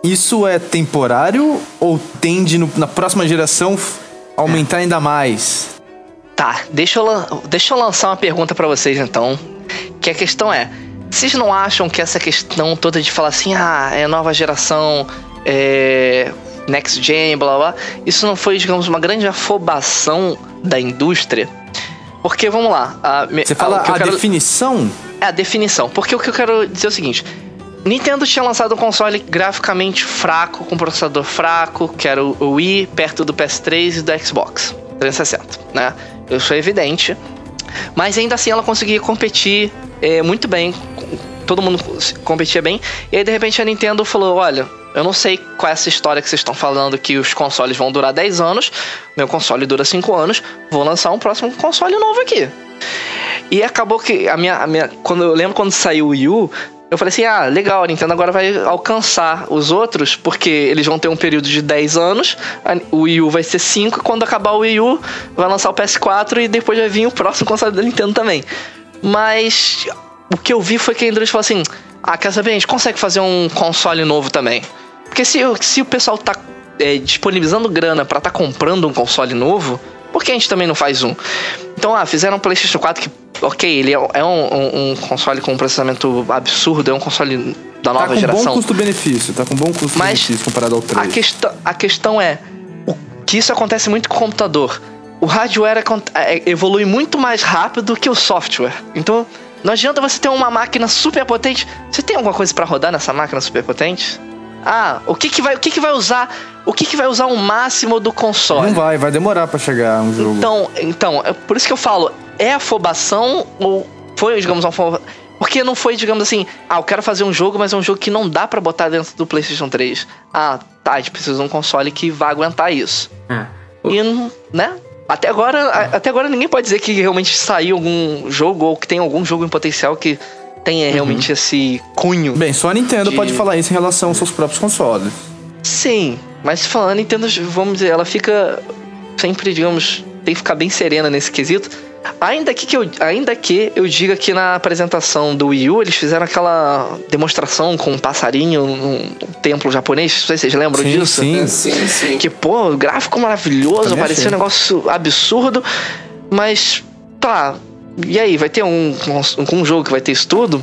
isso é temporário ou tende no- na próxima geração aumentar ainda mais? Tá, deixa eu, deixa eu lançar uma pergunta pra vocês então. Que a questão é: vocês não acham que essa questão toda de falar assim, ah, é nova geração, é. Next Gen, blá blá, isso não foi, digamos, uma grande afobação da indústria? Porque, vamos lá. a Você a- fala a quero- definição? é a definição. Porque o que eu quero dizer é o seguinte: Nintendo tinha lançado um console graficamente fraco, com processador fraco, que era o o Wii, perto do PS3 e do Xbox 360, né? Isso é evidente. Mas ainda assim ela conseguia competir eh, muito bem. Todo mundo competia bem. E aí de repente a Nintendo falou: olha. Eu não sei qual é essa história que vocês estão falando que os consoles vão durar 10 anos, meu console dura 5 anos, vou lançar um próximo console novo aqui. E acabou que a minha, a minha. Quando eu lembro quando saiu o Wii U, eu falei assim: ah, legal, a Nintendo agora vai alcançar os outros, porque eles vão ter um período de 10 anos, o Wii U vai ser 5, e quando acabar o Wii U, vai lançar o PS4 e depois vai vir o próximo console da Nintendo também. Mas o que eu vi foi que a indústria falou assim: ah, quer saber, a gente consegue fazer um console novo também. Porque se, se o pessoal tá é, disponibilizando grana pra tá comprando um console novo, por que a gente também não faz um? Então, ah, fizeram um PlayStation 4 que ok, ele é, é um, um- um console com um processamento absurdo, é um console da Tá nova com bom geração. custo-benefício, tá com bom custo-benefício comparado ao 3. A, questão, a questão é o, que isso acontece muito com o computador. O hardware é- evolui muito mais rápido que o software. Então, não adianta você ter uma máquina super potente. Você tem alguma coisa pra rodar nessa máquina super potente? Ah, o que que vai, o que que vai usar? O que que vai usar o máximo do console? Não vai, vai demorar pra chegar um jogo. Então, então, é por isso que eu falo, é afobação ou foi, digamos, uma afobação? Porque não foi, digamos assim, ah, eu quero fazer um jogo, mas é um jogo que não dá pra botar dentro do PlayStation 3. Ah, tá, a gente precisa de um console que vá aguentar isso. É. O- E, né? Até agora, a- até agora ninguém pode dizer que realmente saiu algum jogo ou que tem algum jogo em potencial que tenha realmente esse cunho. Bem, só a Nintendo de- pode falar isso em relação aos seus próprios consoles. Sim, mas falando a Nintendo, vamos dizer, ela fica sempre, digamos, tem que ficar bem serena nesse quesito. Ainda que, que eu, ainda que eu diga que na apresentação do Wii U eles fizeram aquela demonstração com um passarinho num templo japonês, não sei se vocês lembram Sim, disso. sim. Sim, sim. Que, pô, gráfico maravilhoso, parecia um negócio absurdo, mas tá. E aí, vai ter um, um, um jogo que vai ter isso tudo?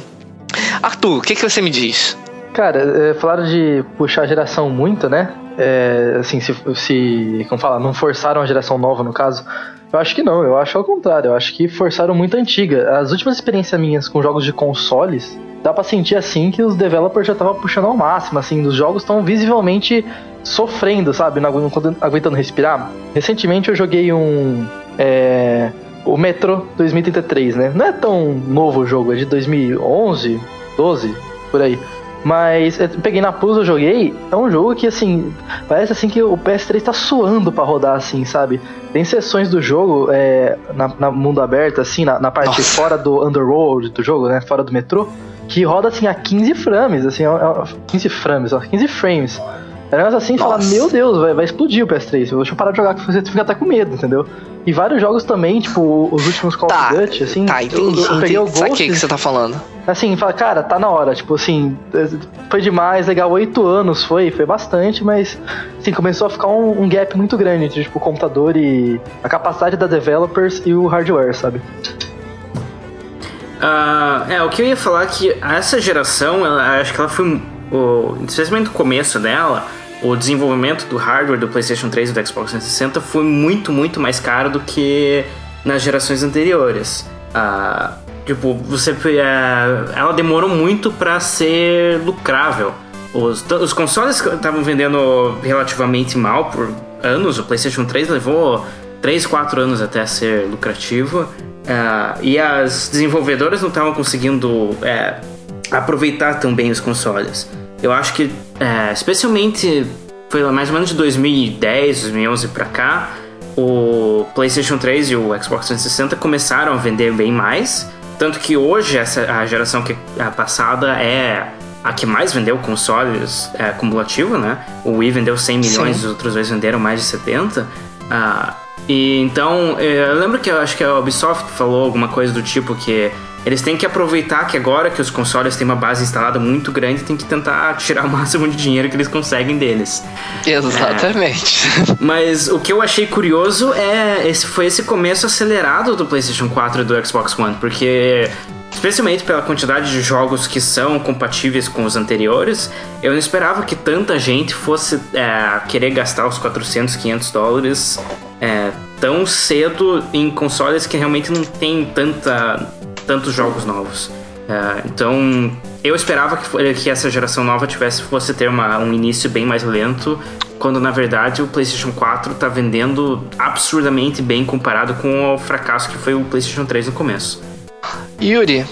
Arthur, o que, que você me diz? Cara, é, falaram de puxar a geração muito, né? É, assim, se, se. Como fala, não forçaram a geração nova, no caso. Eu acho que não, eu acho ao contrário. Eu acho que forçaram muito a antiga. As últimas experiências minhas com jogos de consoles, dá pra sentir assim que os developers já estavam puxando ao máximo, assim, os jogos estão visivelmente sofrendo, sabe? Não agu- não aguentando respirar. Recentemente eu joguei um. É, o Metro 2033, né? Não é tão novo o jogo, é de 2011, 12, por aí. Mas eu peguei na Plus, eu joguei. É um jogo que, assim, parece assim que o PS3 tá suando pra rodar, assim, sabe? Tem sessões do jogo é, na, na mundo aberto, assim, na, na parte Nossa. fora do underworld do jogo, né? Fora do metrô, que roda, assim, a 15 frames, assim, é- é- 15 frames, ó, 15 frames. É um negócio assim, falar, Nossa. meu Deus, vai, vai explodir o PS3. Deixa eu parar de jogar que você fica até com medo, entendeu? E vários jogos também, tipo, os últimos Call Tá, of Duty, assim. Tá, eu- entendi. Eu, peguei o entendi. Sabe o Ghost, que, que você tá falando? Assim, fala, cara, tá na hora. Tipo assim, foi demais, legal, oito anos foi, foi bastante, mas assim, começou a ficar um, um gap muito grande entre tipo, o computador e a capacidade da developers e o hardware, sabe? Ah, é, o que eu ia falar é que essa geração, ela- acho que ela foi, o, especialmente no começo dela, o desenvolvimento do hardware do PlayStation 3 e do Xbox 360 foi muito, muito mais caro do que nas gerações anteriores. Ah, tipo, você, é, ela demorou muito para ser lucrável. Os, os consoles estavam vendendo relativamente mal por anos, o PlayStation 3 levou 3, 4 anos até ser lucrativo. Ah, e as desenvolvedoras não estavam conseguindo é, aproveitar tão bem os consoles. Eu acho que, é, especialmente, foi lá mais ou menos de 2010, 2011 pra cá, o PlayStation 3 e o Xbox 360 começaram a vender bem mais. Tanto que hoje essa, a geração que a passada é a que mais vendeu consoles é, cumulativo, né? O Wii vendeu 100 milhões, Sim. os outros dois venderam mais de 70. Ah, e então, eu lembro que eu acho que a Ubisoft falou alguma coisa do tipo que eles têm que aproveitar que agora que os consoles têm uma base instalada muito grande, tem que tentar tirar o máximo de dinheiro que eles conseguem deles. Exatamente. Mas o que eu achei curioso é esse foi esse começo acelerado do PlayStation 4 e do Xbox One, porque especialmente pela quantidade de jogos que são compatíveis com os anteriores, eu não esperava que tanta gente fosse é, querer gastar os 400, 500 dólares é, tão cedo em consoles que realmente não tem tanta, tantos jogos novos. É, então, eu esperava que, que essa geração nova tivesse fosse ter uma- um início bem mais lento, quando na verdade o PlayStation 4 está vendendo absurdamente bem comparado com o fracasso que foi o PlayStation 3 no começo. Yuri,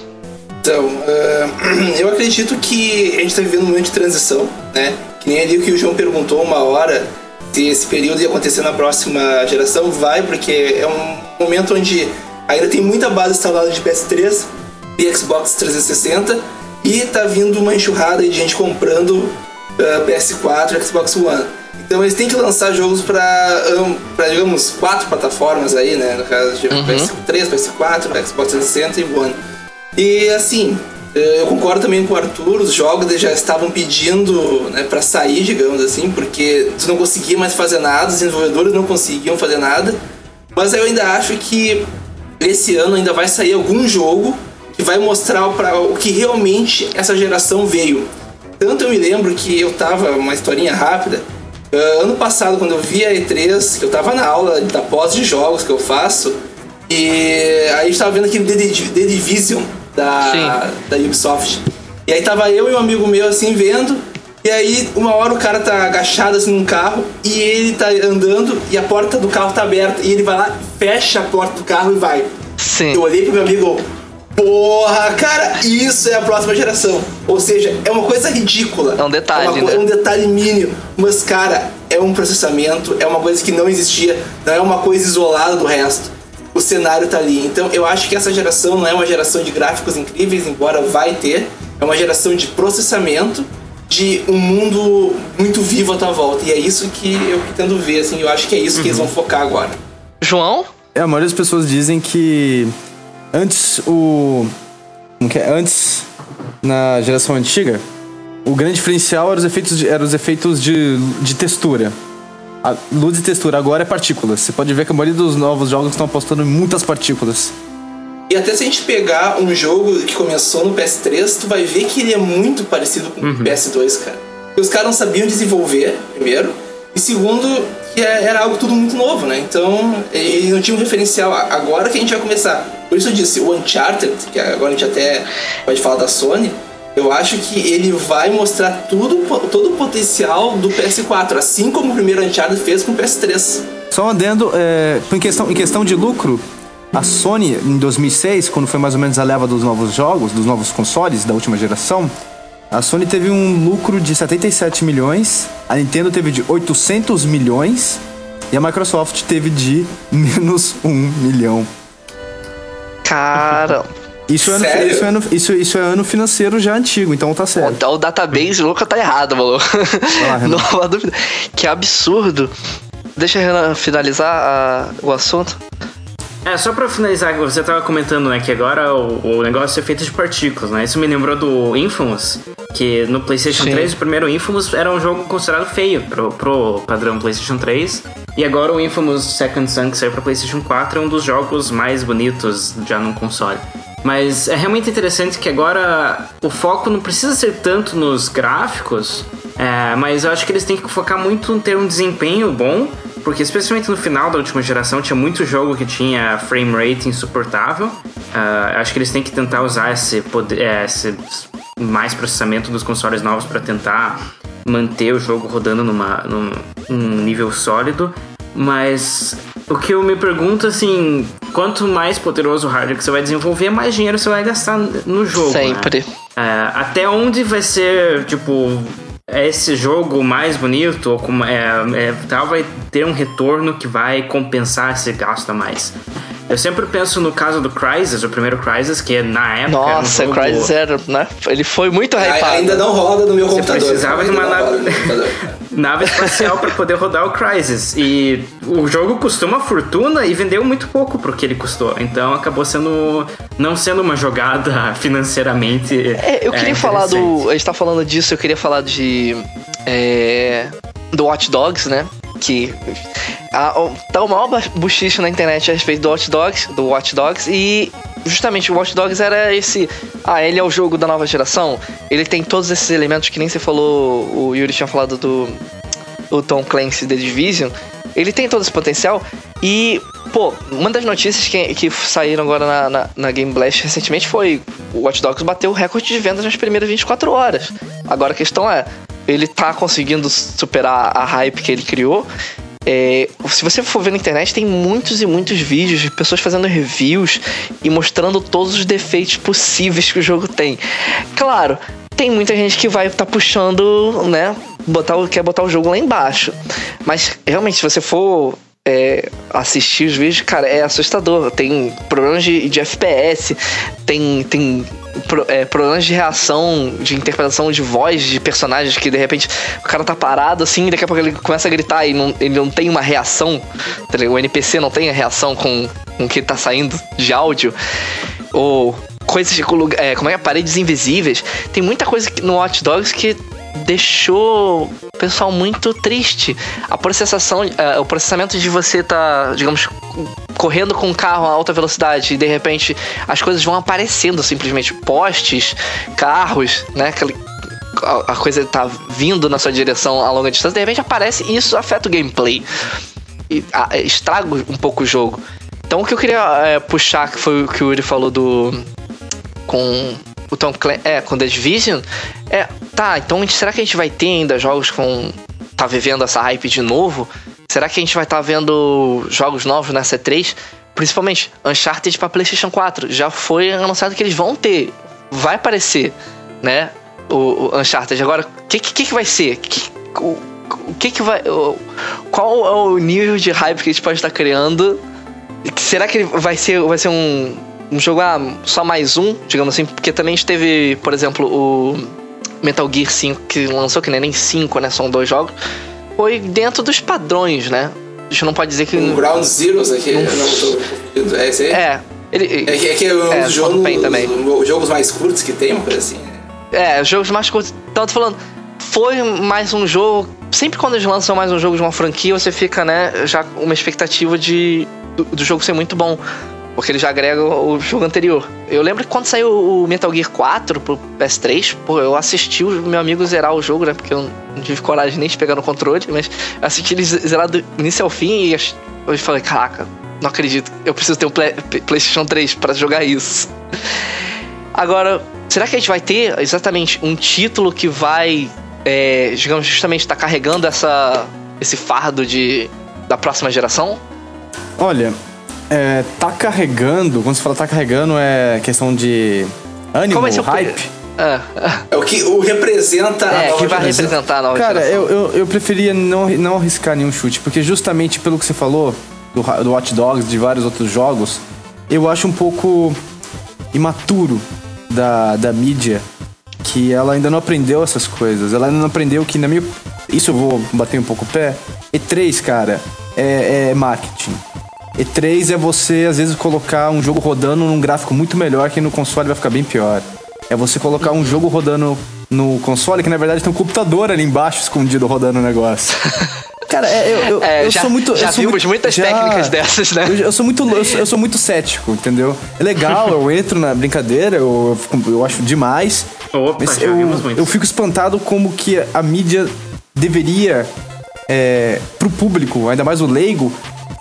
Então, ah, eu acredito que a gente está vivendo um momento de transição, né? Que nem ali o que o João perguntou uma hora se esse período ia acontecer na próxima geração, vai, porque é um momento onde ainda tem muita base instalada de PS3 e Xbox 360 e tá vindo uma enxurrada de gente comprando ah, PS4 e Xbox One. Então eles têm que lançar jogos para, digamos, quatro plataformas aí, né? No caso de PS3, PS4, Xbox 360 e One. E assim, eh, eu concordo também com o Arthur, os jogos já estavam pedindo né, para sair, digamos assim, porque tu não conseguia mais fazer nada, os desenvolvedores não conseguiam fazer nada. Mas eu ainda acho que esse ano ainda vai sair algum jogo que vai mostrar para o que realmente essa geração veio. Tanto eu me lembro que eu tava, uma historinha rápida, uh, ano passado quando eu vi a E3, que eu tava na aula da pós de jogos que eu faço, e aí a gente tava vendo aquele The, The Division da, da Ubisoft. E aí tava eu e um amigo meu assim vendo, e aí, uma hora o cara tá agachado assim num carro e ele tá andando e a porta do carro tá aberta. E ele vai lá, fecha a porta do carro e vai. Sim. Eu olhei pro meu amigo, porra, cara, isso é a próxima geração. Ou seja, é uma coisa ridícula. É um detalhe, é, né? é um detalhe mínimo. Mas, cara, é um processamento, é uma coisa que não existia, não é uma coisa isolada do resto. O cenário tá ali. Então, eu acho que essa geração não é uma geração de gráficos incríveis, embora vai ter. É uma geração de processamento de um mundo muito vivo à tua volta. E é isso que eu pretendo ver, assim, eu acho que é isso que eles vão focar agora. João? É, a maioria das pessoas dizem que antes o. Como que é? Antes, na geração antiga, o grande diferencial eram os efeitos de, eram os efeitos de, de textura. A luz e textura agora é partículas. Você pode ver que a maioria dos novos jogos estão apostando em muitas partículas. E até se a gente pegar um jogo que começou no PS3, tu vai ver que ele é muito parecido com o PS2, cara. Porque os caras não sabiam desenvolver, primeiro, e segundo, que é- era algo tudo muito novo, né? Então, eles não tinham um referencial. Agora que a gente vai começar. Por isso eu disse, o Uncharted, que agora a gente até pode falar da Sony, eu acho que ele vai mostrar tudo, todo o potencial do PS4, assim como o primeiro Uncharted fez com o PS3. Só adendo, é, em, questão, em questão de lucro, a Sony, em 2006, quando foi mais ou menos a leva dos novos jogos, dos novos consoles da última geração, a Sony teve um lucro de 77 milhões, a Nintendo teve de 800 milhões e a Microsoft teve de menos 1 milhão. Cara. Isso é, ano, isso, é ano, isso, isso é ano financeiro já antigo, então tá certo. O, o database louco tá errado, maluco. Não há dúvida. Que absurdo. Deixa eu finalizar a- o assunto. É, só pra finalizar, você tava comentando, né, que agora o, o negócio é feito de partículas, né? Isso me lembrou do Infamous, que no PlayStation Sim. 3, o primeiro Infamous era um jogo considerado feio pro, pro padrão PlayStation 3. E agora o Infamous Second Son, que saiu pra PlayStation 4, é um dos jogos mais bonitos já num console. Mas é realmente interessante que agora o foco não precisa ser tanto nos gráficos, é, mas eu acho que eles têm que focar muito em ter um desempenho bom, porque especialmente no final da última geração tinha muito jogo que tinha frame rate insuportável. Ah, acho que eles têm que tentar usar esse, poder, é, esse mais processamento dos consoles novos para tentar manter o jogo rodando numa, num, num nível sólido. Mas o que eu me pergunto assim, quanto mais poderoso o hardware que você vai desenvolver, mais dinheiro você vai gastar no jogo. né? Sempre. É, até onde vai ser, tipo, esse jogo mais bonito, ou como, é, é, tal, vai ter um retorno que vai compensar esse gasto a mais. Eu sempre penso no caso do Crysis, o primeiro Crysis, que na época. Nossa, era um o jogo, Crysis era, né? Ele foi muito hypado. Ainda não roda no meu Você computador. precisava de uma nave, nave espacial para poder rodar o Crysis. E o jogo custou uma fortuna e vendeu muito pouco pro que ele custou. Então acabou sendo. não sendo uma jogada financeiramente. É, eu queria falar do. A gente tá falando disso, eu queria falar de. É, do Watch Dogs, né? Que. A, tá o maior buchicho na internet a respeito do Watch Dogs, do Watch Dogs, e justamente o Watch Dogs era esse. Ah, ele é o jogo da nova geração. Ele tem todos esses elementos que nem você falou, o Yuri tinha falado do. O Tom Clancy The Division. Ele tem todo esse potencial. E, pô, uma das notícias que, que saíram agora na, na, na Game Blast recentemente foi o Watch Dogs bateu o recorde de vendas nas primeiras 24 horas. Agora a questão é, ele tá conseguindo superar a hype que ele criou. É, se você for ver na internet, tem muitos e muitos vídeos de pessoas fazendo reviews e mostrando todos os defeitos possíveis que o jogo tem. Claro, tem muita gente que vai estar puxando, né? Botar, quer botar o jogo lá embaixo. Mas realmente, se você for é, assistir os vídeos, cara, é assustador. Tem problemas de, de FPS, tem, tem pro- é, problemas de reação, de interpretação de voz de personagens que de repente o cara tá parado assim, e daqui a pouco ele começa a gritar e não, ele não tem uma reação. tá? O NPC não tem a reação com, com o que tá saindo de áudio. Ou coisas de lugar- é, como é paredes invisíveis. Tem muita coisa no Watch Dogs que deixou o pessoal muito triste. A processação, é, o processamento de você tá, digamos, correndo com um carro a alta velocidade e de repente as coisas vão aparecendo simplesmente postes, carros, né? Aquele, a, a coisa tá vindo na sua direção a longa distância, de repente aparece e isso afeta o gameplay. E a, estraga um pouco o jogo. Então o que eu queria é, puxar, que foi o que o Yuri falou do. com o Tom Clan é, com The Division, é, tá, então será que a gente vai ter ainda jogos com. tá vivendo essa hype de novo? Será que a gente vai estar tá vendo jogos novos nessa E3? Principalmente Uncharted para PlayStation 4. Já foi anunciado que eles vão ter. Vai aparecer, né? O, o Uncharted. Agora, o que, que, que vai ser? Que, o, o que, que vai. O, qual é o nível de hype que a gente pode estar criando? Será que vai ser, vai ser um, um jogo ah, só mais um, digamos assim? Porque também a gente teve, por exemplo, o Metal Gear 5 que lançou, que não é nem 5, né? São dois jogos foi dentro dos padrões, né? A gente não pode dizer que. O Ground Zeroes aqui. Não... Não, tô... É esse aí? É. Ele, é, é que é os é, jogos, também. Os jogos mais curtos que tem, uma coisa assim. É, os jogos mais curtos. Então, tô falando, foi mais um jogo. Sempre quando eles lançam mais um jogo de uma franquia, você fica, né, já com uma expectativa de do, do jogo ser muito bom. Porque ele já agrega o jogo anterior. Eu lembro que quando saiu o Metal Gear 4 pro PS3, pô, eu assisti o meu amigo zerar o jogo, né? Porque eu não tive coragem nem de pegar no controle, mas assisti ele zerar do início ao fim e eu falei, caraca, não acredito, eu preciso ter um Play, PlayStation 3 para jogar isso. Agora, será que a gente vai ter exatamente um título que vai, é, digamos, justamente estar tá carregando essa, esse fardo de, da próxima geração? Olha, é, tá carregando, quando você fala tá carregando, é questão de ânimo, Como é hype? É. é o que o representa é, a nova que vai geração. representar a nova Cara, eu, eu, eu, preferia não, não arriscar nenhum chute, porque justamente pelo que você falou do, do Watch Dogs, de vários outros jogos, eu acho um pouco imaturo da, da mídia que ela ainda não aprendeu essas coisas. Ela ainda não aprendeu que, na minha. Isso eu vou bater um pouco o pé. E3, cara, é, é marketing. E3 é você, às vezes, colocar um jogo rodando num gráfico muito melhor que no console vai ficar bem pior. É você colocar um jogo rodando no console que na verdade tem um computador ali embaixo escondido rodando o negócio. Cara, é, eu, eu, é, eu já, sou muito. Já sou vimos muito, muitas já, técnicas dessas, né? Eu, eu sou muito, eu sou, eu sou, muito cético, entendeu? É legal, eu entro na brincadeira, eu, eu acho demais. Opa, mas eu, eu fico espantado como que a mídia deveria, é, pro público, ainda mais o leigo,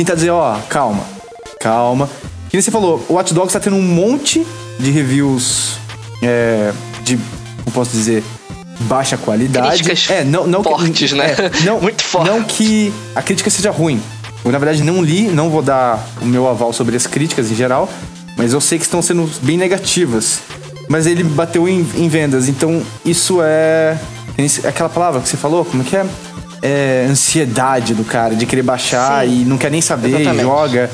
tentar dizer, ó, calma, calma. Que nem você falou, o Watch Dogs tá tendo um monte de reviews é, de, como posso dizer, baixa qualidade. Críticas é, não, não fortes, que, né? É, não, Muito forte. Não que a crítica seja ruim. Eu, na verdade, não li, não vou dar o meu aval sobre as críticas em geral, mas eu sei que estão sendo bem negativas. Mas ele bateu em, em vendas, então isso é. Aquela palavra que você falou, como é que é? É, ansiedade do cara, de querer baixar Sim. e não quer nem saber, Exatamente. joga.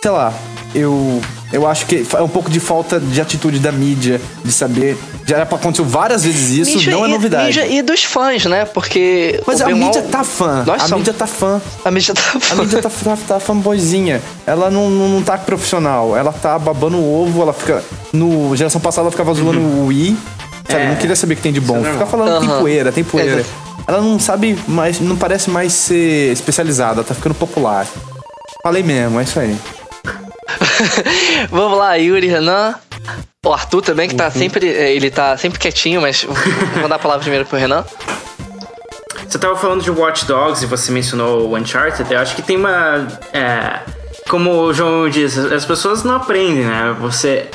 Sei lá, eu, eu acho que é um pouco de falta de atitude da mídia, de saber. Já aconteceu várias vezes isso, mídia não é novidade. Mídia e dos fãs, né? Porque. Mas a mídia tá fã. Nós a somos... mídia tá fã. A mídia tá fã. A mídia tá, tá, tá fanboyzinha. Ela não, não, não tá profissional. Ela tá babando o ovo, ela fica. No geração passada ela ficava zoando uhum. o Wii. Sabe? É. Não queria saber o que tem de bom. É Fica falando uhum. tem poeira, tem poeira. É ela não sabe mais, não parece mais ser especializada, tá ficando popular. Falei mesmo, é isso aí. Vamos lá, Yuri, Renan. O Arthur também, que tá uhum. sempre. Eh, ele tá sempre quietinho, mas vou dar a palavra primeiro pro Renan. Você tava falando de Watch Dogs e você mencionou o Uncharted. Eu acho que tem uma. É, como o João disse, as pessoas não aprendem, né? Você.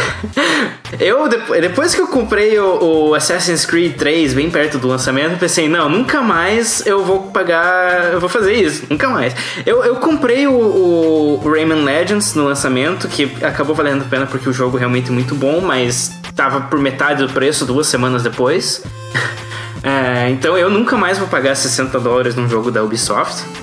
eu, depois que eu comprei o, o, Assassin's Creed 3 bem perto do lançamento, pensei, não, nunca mais eu vou pagar, eu vou fazer isso, nunca mais. Eu, eu comprei o, o Rayman Legends no lançamento, que acabou valendo a pena porque o jogo é realmente muito bom, mas tava por metade do preço duas semanas depois. é, então eu nunca mais vou pagar 60 dólares num jogo da Ubisoft.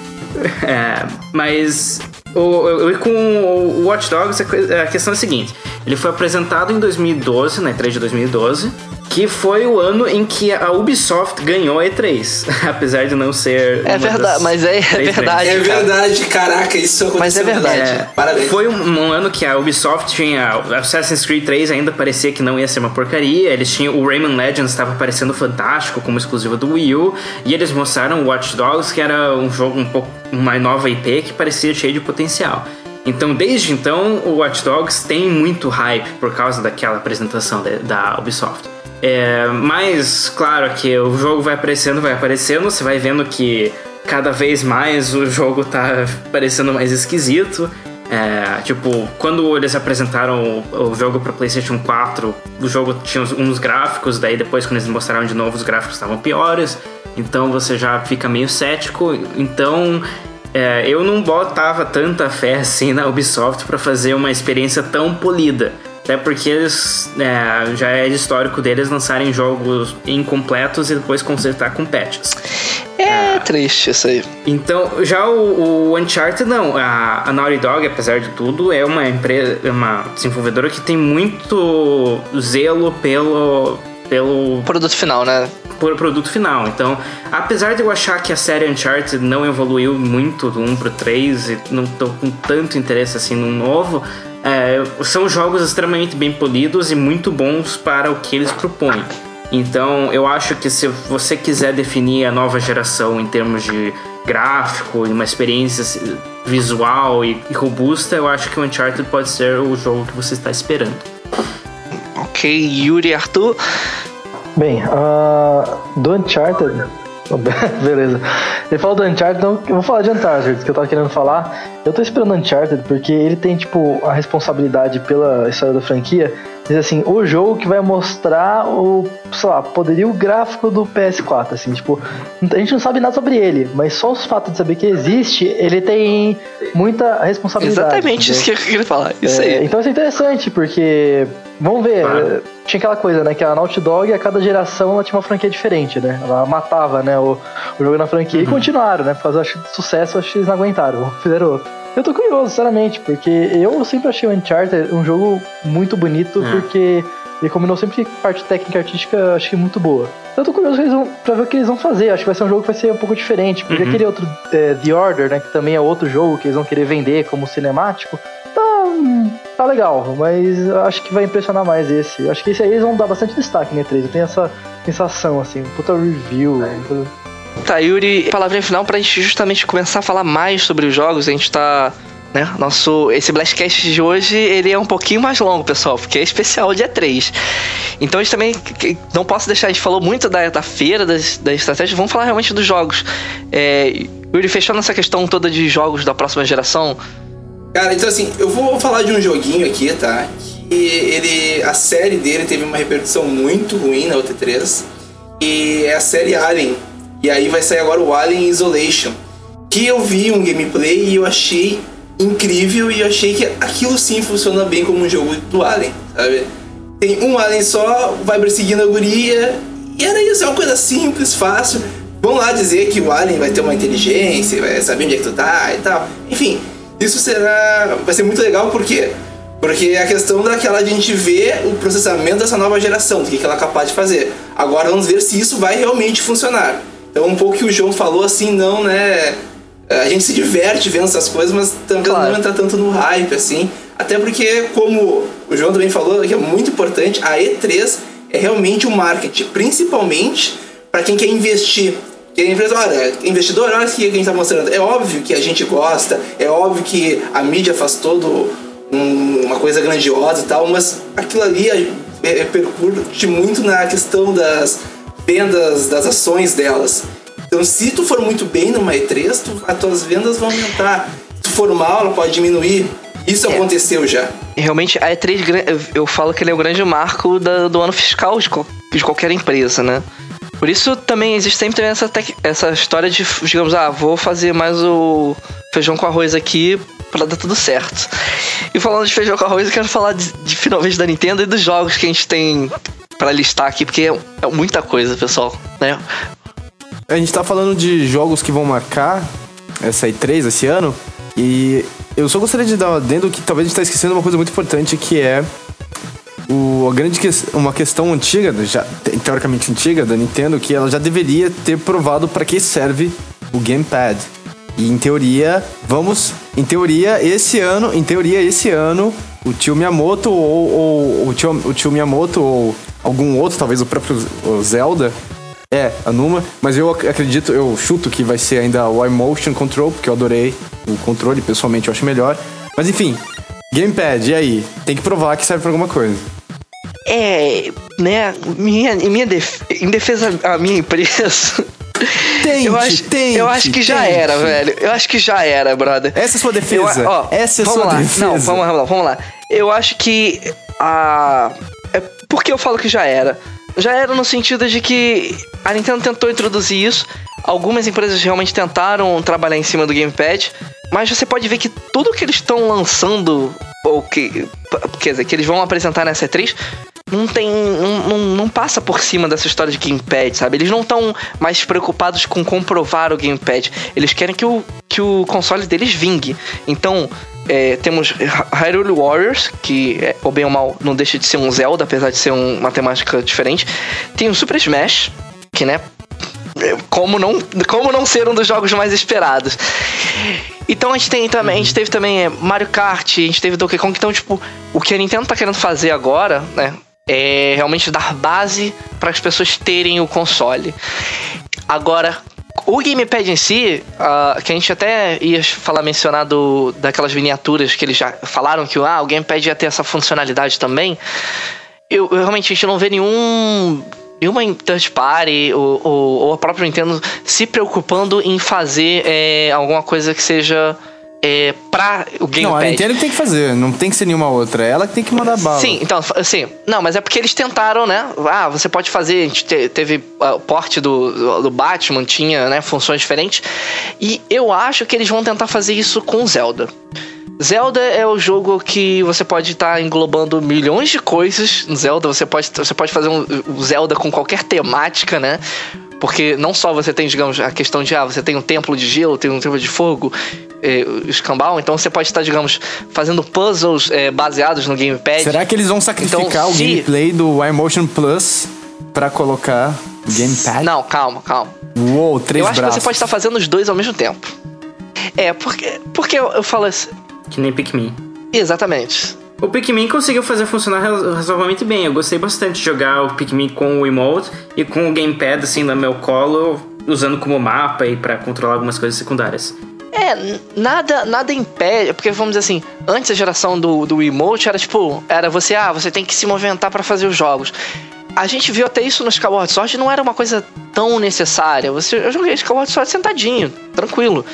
É, mas o, com o Watch Dogs, a questão é a seguinte: ele foi apresentado em 2012, na E3 de 2012, que foi o ano em que a Ubisoft ganhou a E3, apesar de não ser. É verdade, mas é, é verdade. É verdade, caraca, isso aconteceu. Mas é verdade. É, Parabéns. Foi um, um, ano que a Ubisoft tinha. Assassin's Creed 3 ainda parecia que não ia ser uma porcaria. Eles tinham. O Rayman Legends estava parecendo fantástico como exclusivo do Wii U. E eles mostraram Watch Dogs, que era um jogo um pouco. uma nova IP que parecia cheio de potencial. Então, desde então, o Watch Dogs tem muito hype por causa daquela apresentação de, da Ubisoft. É, mas, claro que o jogo vai aparecendo, vai aparecendo, você vai vendo que cada vez mais o jogo tá parecendo mais esquisito. É, tipo, quando eles apresentaram o, o jogo para PlayStation 4, o jogo tinha uns, uns, gráficos, daí depois, quando eles mostraram de novo, os gráficos estavam piores, então você já fica meio cético. Então, é, eu não botava tanta fé assim na Ubisoft para fazer uma experiência tão polida. Até porque eles é, já é histórico deles lançarem jogos incompletos e depois consertar com patches. É, é triste isso aí. Então, já o, o Uncharted, não. A, a, Naughty Dog, apesar de tudo, é uma empresa, uma desenvolvedora que tem muito zelo pelo. pelo. Produto final, né? Por produto final. Então, apesar de eu achar que a série Uncharted não evoluiu muito do 1 pro 3 e não tô com tanto interesse assim no novo, é, são jogos extremamente bem polidos e muito bons para o que eles propõem. Então, eu acho que se você quiser definir a nova geração em termos de gráfico e uma experiência visual e, e robusta, eu acho que o Uncharted pode ser o jogo que você está esperando. Ok, Yuri Arthur. Bem, uh, do Uncharted, Beleza. Ele falou do Uncharted, então eu vou falar de Uncharted, que eu tava querendo falar. Eu tô esperando Uncharted porque ele tem, tipo, a responsabilidade pela história da franquia. Diz assim, o jogo que vai mostrar o, sei lá, poderio gráfico do PS4, assim, tipo, a gente não sabe nada sobre ele, mas só o fato de saber que existe, ele tem muita responsabilidade. Exatamente entendeu? isso que eu queria falar, isso é, aí. Então isso é interessante, porque, vamos ver, ah tinha aquela coisa, né? Que a Naughty Dog, a cada geração, ela tinha uma franquia diferente, né? Ela matava, né? O, o jogo na franquia uhum. e continuaram, né? Por causa acho, do sucesso, acho que eles não aguentaram. Fizeram outro. Eu tô curioso, sinceramente, porque eu sempre achei o Uncharted um jogo muito bonito, uhum. porque ele combinou sempre parte técnica e artística, acho que muito boa. Eu tô curioso vão, pra ver o que eles vão fazer. Acho que vai ser um jogo que vai ser um pouco diferente. Porque uhum. aquele outro, é, The Order, né? Que também é outro jogo que eles vão querer vender como cinemático tá legal, mas acho que vai impressionar mais esse. Acho que esse aí eles vão dar bastante destaque no E3. Eu tenho essa sensação, assim, puta review. Puta... Tá, Yuri, palavrinha final pra gente justamente começar a falar mais sobre os jogos. A gente tá. Né? Nosso, esse Blastcast de hoje ele é um pouquinho mais longo, pessoal, porque é especial dia 3. Então a gente também não posso deixar, a gente falou muito da, da feira, das, das estratégias, vamos falar realmente dos jogos. É, Yuri, fechando essa questão toda de jogos da próxima geração, Cara, então assim, eu vou falar de um joguinho aqui, tá? Que ele. A série dele teve uma repercussão muito ruim na UT3. E é a série Alien. E aí vai sair agora o Alien Isolation. Que eu vi um gameplay e eu achei incrível e eu achei que aquilo sim funciona bem como um jogo do Alien, sabe? Tem um Alien só, vai perseguindo a guria. E era isso, é uma coisa simples, fácil. Vão lá dizer que o Alien vai ter uma inteligência, vai saber onde é que tu tá e tal. Enfim, isso será. vai ser muito legal por quê? Porque é a questão daquela de a gente ver o processamento dessa nova geração, do que ela é capaz de fazer. Agora vamos ver se isso vai realmente funcionar. Então um pouco que o João falou assim, não, né? A gente se diverte vendo essas coisas, mas também claro. não entra tanto no hype, assim. Até porque, como o João também falou, que é muito importante, a E3 é realmente o um marketing, principalmente para quem quer investir e a empresa, olha, investidor, olha o que a gente está mostrando. É óbvio que a gente gosta, é óbvio que a mídia faz todo um, uma coisa grandiosa e tal, mas aquilo ali é, é, percute muito na questão das vendas das ações delas. Então, se tu for muito bem numa E3, tu, as tuas vendas vão aumentar. Se tu for mal, ela pode diminuir. Isso é. aconteceu já. Realmente, a E3, eu falo que ele é o grande marco da, do ano fiscal de, de qualquer empresa, né? Por isso também existe sempre essa, essa história de, digamos, ah, vou fazer mais o feijão com arroz aqui para dar tudo certo. E falando de feijão com arroz, eu quero falar de, de finalmente da Nintendo e dos jogos que a gente tem para listar aqui, porque é, é, muita coisa, pessoal, né? A gente tá falando de jogos que vão marcar essa E3 esse ano, e eu só gostaria de dar dentro que talvez a gente tá esquecendo uma coisa muito importante que é o, a grande que, uma questão antiga, já teoricamente antiga da Nintendo, que ela já deveria ter provado para que serve o gamepad. E em teoria, vamos, em teoria esse ano, em teoria esse ano, o tio Miyamoto ou, ou o, tio, o tio Miyamoto ou algum outro, talvez o próprio Zelda, é, a Numa, mas eu acredito, eu chuto que vai ser ainda o iMotion Control, porque eu adorei o controle, pessoalmente eu acho melhor. Mas enfim, Gamepad, e aí? Tem que provar que serve pra alguma coisa. É, né, minha, minha def- em defesa da minha empresa. Tente, eu acho, tente, eu acho que já tente. era, velho. Eu acho que já era, brother. Essa é sua defesa. Eu, ó, Essa é sua lá. defesa. Não, vamos lá, vamos lá. Eu acho que a. É porque eu falo que já era. Já era no sentido de que a Nintendo tentou introduzir isso. Algumas empresas realmente tentaram trabalhar em cima do Gamepad. Mas você pode ver que tudo que eles estão lançando, ou que. Quer dizer, que eles vão apresentar nessa E3, não tem. Não, não, não passa por cima dessa história de Gamepad, sabe? Eles não estão mais preocupados com comprovar o Gamepad. Eles querem que o, que o console deles vingue. Então, é, temos Hyrule Warriors, que, é, ou bem ou mal, não deixa de ser um Zelda, apesar de ser um- uma temática diferente. Tem o Super Smash, que, né? é, Como não, como não ser um dos jogos mais esperados. Então a gente tem também, a gente teve também é, Mario Kart, a gente teve Donkey Kong, então tipo, o que a Nintendo tá querendo fazer agora, né, é realmente dar base para as pessoas terem o console. Agora, o gamepad em si, ah, que a gente até ia falar mencionar do, daquelas miniaturas que eles já falaram que ah, o gamepad ia ter essa funcionalidade também. Eu, eu realmente a gente não vê nenhum nenhuma third party ou, ou, ou a própria Nintendo se preocupando em fazer é, alguma coisa que seja é, pra o gamepad. Não, a Nintendo que tem que fazer, não tem que ser nenhuma outra. É ela que tem que mandar bala. Sim, então, assim, não, mas é porque eles tentaram, né? Ah, você pode fazer, a gente te- teve ah, o porte do, do Batman, tinha, né, funções diferentes. E eu acho que eles vão tentar fazer isso com Zelda. Zelda é o jogo que você pode estar englobando milhões de coisas Zelda. Você pode, você pode fazer um Zelda com qualquer temática, né? Porque não só você tem, digamos, a questão de, ah, você tem um templo de gelo, tem um templo de fogo, eh, escambau, então você pode estar, digamos, fazendo puzzles eh, baseados no gamepad. Será que eles vão sacrificar Então, o se- gameplay do iMotion Plus pra colocar gamepad? Não, calma, calma. Uou, três eu acho braços. que você pode estar fazendo os dois ao mesmo tempo. É, porque, porque eu, eu falo assim. Que nem Pikmin. Exatamente. O Pikmin conseguiu fazer funcionar ra- razoavelmente bem. Eu gostei bastante de jogar o Pikmin com o emote e com o gamepad assim no meu colo, usando como mapa e pra controlar algumas coisas secundárias. É, nada, nada impede, porque vamos dizer assim, antes a geração do, do emote era tipo, era você, ah, você tem que se movimentar pra fazer os jogos. A gente viu até isso no Skyward Sword, não era uma coisa tão necessária. Você, eu joguei Skyward Sword sentadinho, tranquilo.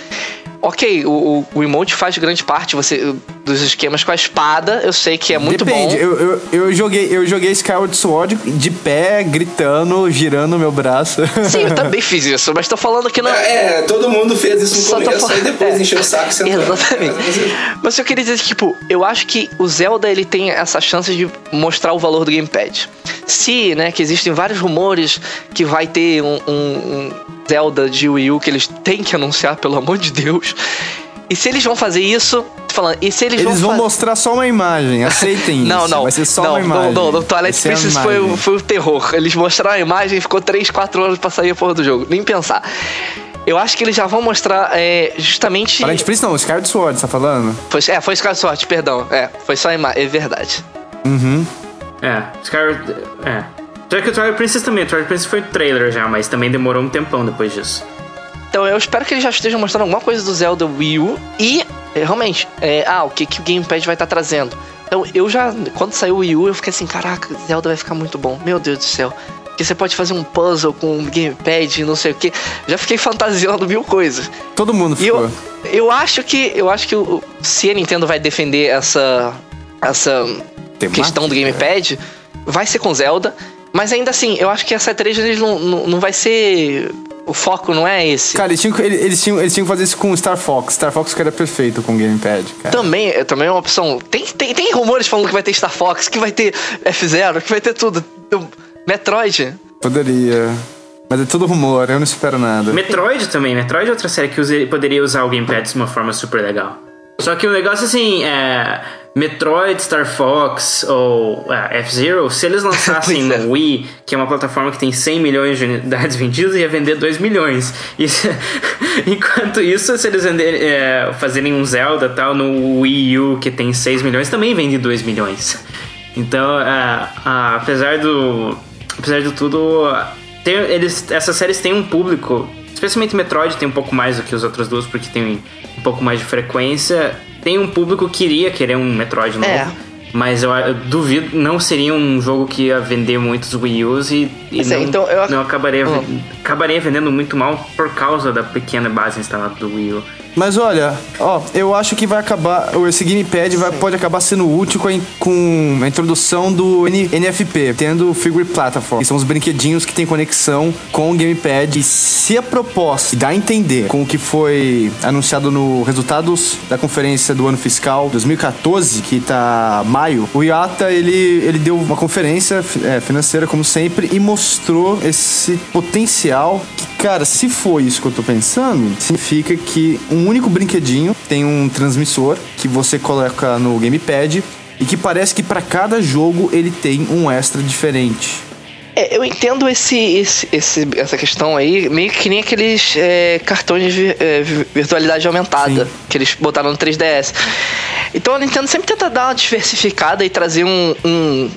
Ok, o, o, o emote faz grande parte você, dos esquemas com a espada, eu sei que é muito Depende, bom. eu, eu, eu joguei, eu joguei Skyward Sword de pé, gritando, girando meu braço. Sim, eu também fiz isso, mas tô falando que não. É, todo mundo fez isso no Só começo, falando- depois é. encheu o saco sentou. Exatamente. Mas eu queria dizer que, tipo, eu acho que o Zelda ele tem essa chance de mostrar o valor do gamepad. Se, né, que existem vários rumores que vai ter um, um- um Zelda de Wii U que eles têm que anunciar, pelo amor de Deus. E se eles vão fazer isso, falando, e se eles, Eles vão fa- mostrar só uma imagem, aceitem isso. Não, não. Vai ser só não, uma imagem. Não, não, no Twilight Princess foi, o- foi o terror. Eles mostraram a imagem e ficou 3, 4 horas pra sair a porra do jogo. Nem pensar. Eu acho que eles já vão mostrar é, justamente. Twilight Princess não, Skyward Sword, você tá falando? Foi, é, foi Skyward Sword, perdão. É, foi só a imagem. É verdade. Uhum. É, Skyward. É. Já que o Twilight Princess também, o Twilight Princess foi trailer já, mas também demorou um tempão depois disso. Então eu espero que eles já estejam mostrando alguma coisa do Zelda Wii U e é, realmente, é, ah, o que, que o Gamepad vai estar trazendo. Então eu já, quando saiu o Wii U, eu fiquei assim, caraca, Zelda vai ficar muito bom. Meu Deus do céu. Porque você pode fazer um puzzle com um gamepad e não sei o que. Já fiquei fantasiando mil coisas. Todo mundo E ficou. eu, eu acho que eu acho que o- se a Nintendo vai defender essa essa Temática? questão do gamepad, vai ser com Zelda, mas ainda assim, eu acho que essa 3 eles não, não, não vai ser o foco não é esse. Cara, eles tinham, que- eles, tinham, eles tinham que fazer isso com o Star Fox. Star Fox que era perfeito com o gamepad, cara. Também, é- também é uma opção. Tem, tem, tem rumores falando que vai ter Star Fox, que vai ter F-Zero, que vai ter tudo. Metroid. Poderia. Mas é tudo rumor, eu não espero nada. Metroid também. Metroid é outra série que poderia usar o gamepad de uma forma super legal. Só que o negócio assim, é. Metroid, Star Fox ou é, F-Zero, se eles lançassem Pois é. no Wii, que é uma plataforma que tem 100 milhões de unidades vendidas, ia vender 2 milhões. Isso- enquanto isso, se eles venderem, é, fazerem um Zelda tal no Wii U, que tem 6 milhões, também vende 2 milhões. Então, é, apesar do. Apesar de tudo, tem- eles, essas séries têm um público especialmente Metroid tem um pouco mais do que os outros duas, porque tem um pouco mais de frequência. Tem um público que iria querer um Metroid novo. É. Mas eu, eu duvido, não seria um jogo que ia vender muitos Wii U's e, e Assim, não, então eu ac- não acabaria, Hum. acabaria vendendo muito mal por causa da pequena base instalada do Wii U. Mas olha, ó, eu acho que vai acabar. Esse gamepad vai, pode acabar sendo útil com a, in- com a introdução do N- NFP, tendo o Figure Platform, que são os brinquedinhos que tem conexão com o gamepad. E se a proposta dá a entender com o que foi anunciado no resultados da conferência do ano fiscal 2014, que tá maio, o Iata ele, ele deu uma conferência é, financeira, como sempre, e mostrou esse potencial que, cara, se for isso que eu tô pensando, significa que um único brinquedinho tem um transmissor que você coloca no gamepad e que parece que para cada jogo ele tem um extra diferente. É, eu entendo esse, esse, esse- essa questão aí, meio que nem aqueles é, cartões de é, vi- virtualidade aumentada Sim. que eles botaram no 3DS. Então a Nintendo sempre tenta dar uma diversificada e trazer um, um